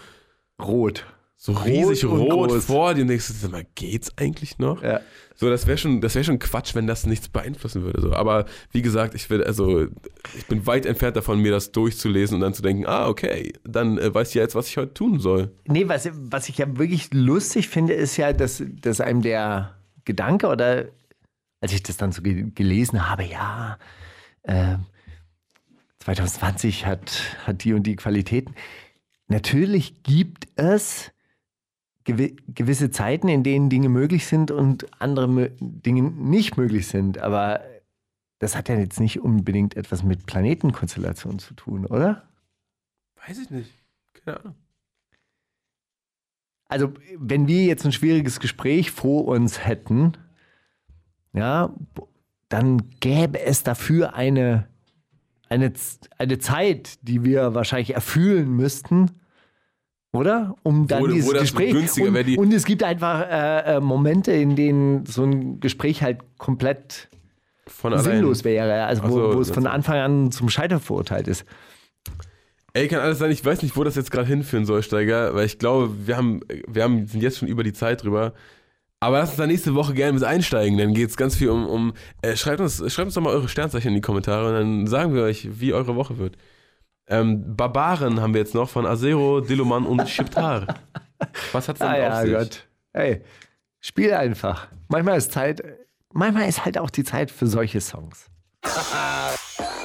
Rot. so riesig rot groß. vor dir und denkst, du, sag mal, geht's eigentlich noch? Ja. So, das wäre schon, das wäre schon Quatsch, wenn das nichts beeinflussen würde. So. Aber wie gesagt, ich will, also, ich bin weit entfernt davon, mir das durchzulesen und dann zu denken, ah, okay, dann äh, weiß ich ja jetzt, was ich heute tun soll. Nee, was, was ich ja wirklich lustig finde, ist ja, dass, dass einem der Gedanke oder als ich das dann so ge gelesen habe, ja, äh, 2020 hat, hat die und die Qualitäten. Natürlich gibt es gewi gewisse Zeiten, in denen Dinge möglich sind und andere Dinge nicht möglich sind. Aber das hat ja jetzt nicht unbedingt etwas mit Planetenkonstellationen zu tun, oder? Weiß ich nicht. Keine Ahnung. Also, wenn wir jetzt ein schwieriges Gespräch vor uns hätten, ja, dann gäbe es dafür eine, eine, eine Zeit, die wir wahrscheinlich erfüllen müssten, oder? Um dann Wo- wo dieses das Gespräch. günstiger und, und es gibt einfach äh, äh, Momente, in denen so ein Gespräch halt komplett sinnlos wäre, also Ach so, wo, wo es von Anfang an zum Scheitern verurteilt ist. Ey, kann alles sein, ich weiß nicht, wo das jetzt gerade hinführen soll, Steiger, weil ich glaube, wir haben, wir haben, sind jetzt schon über die Zeit drüber. Aber lass uns da nächste Woche gerne mit einsteigen, dann geht es ganz viel um, um äh, schreibt, uns, schreibt uns doch mal eure Sternzeichen in die Kommentare und dann sagen wir euch, wie eure Woche wird. Ähm, Barbaren haben wir jetzt noch von Azero, Diloman und Shiptar. Was hat's denn Ah auf ja, sich? Gott. Ey, spiel einfach. Manchmal ist Zeit, manchmal ist halt auch die Zeit für solche Songs. [laughs]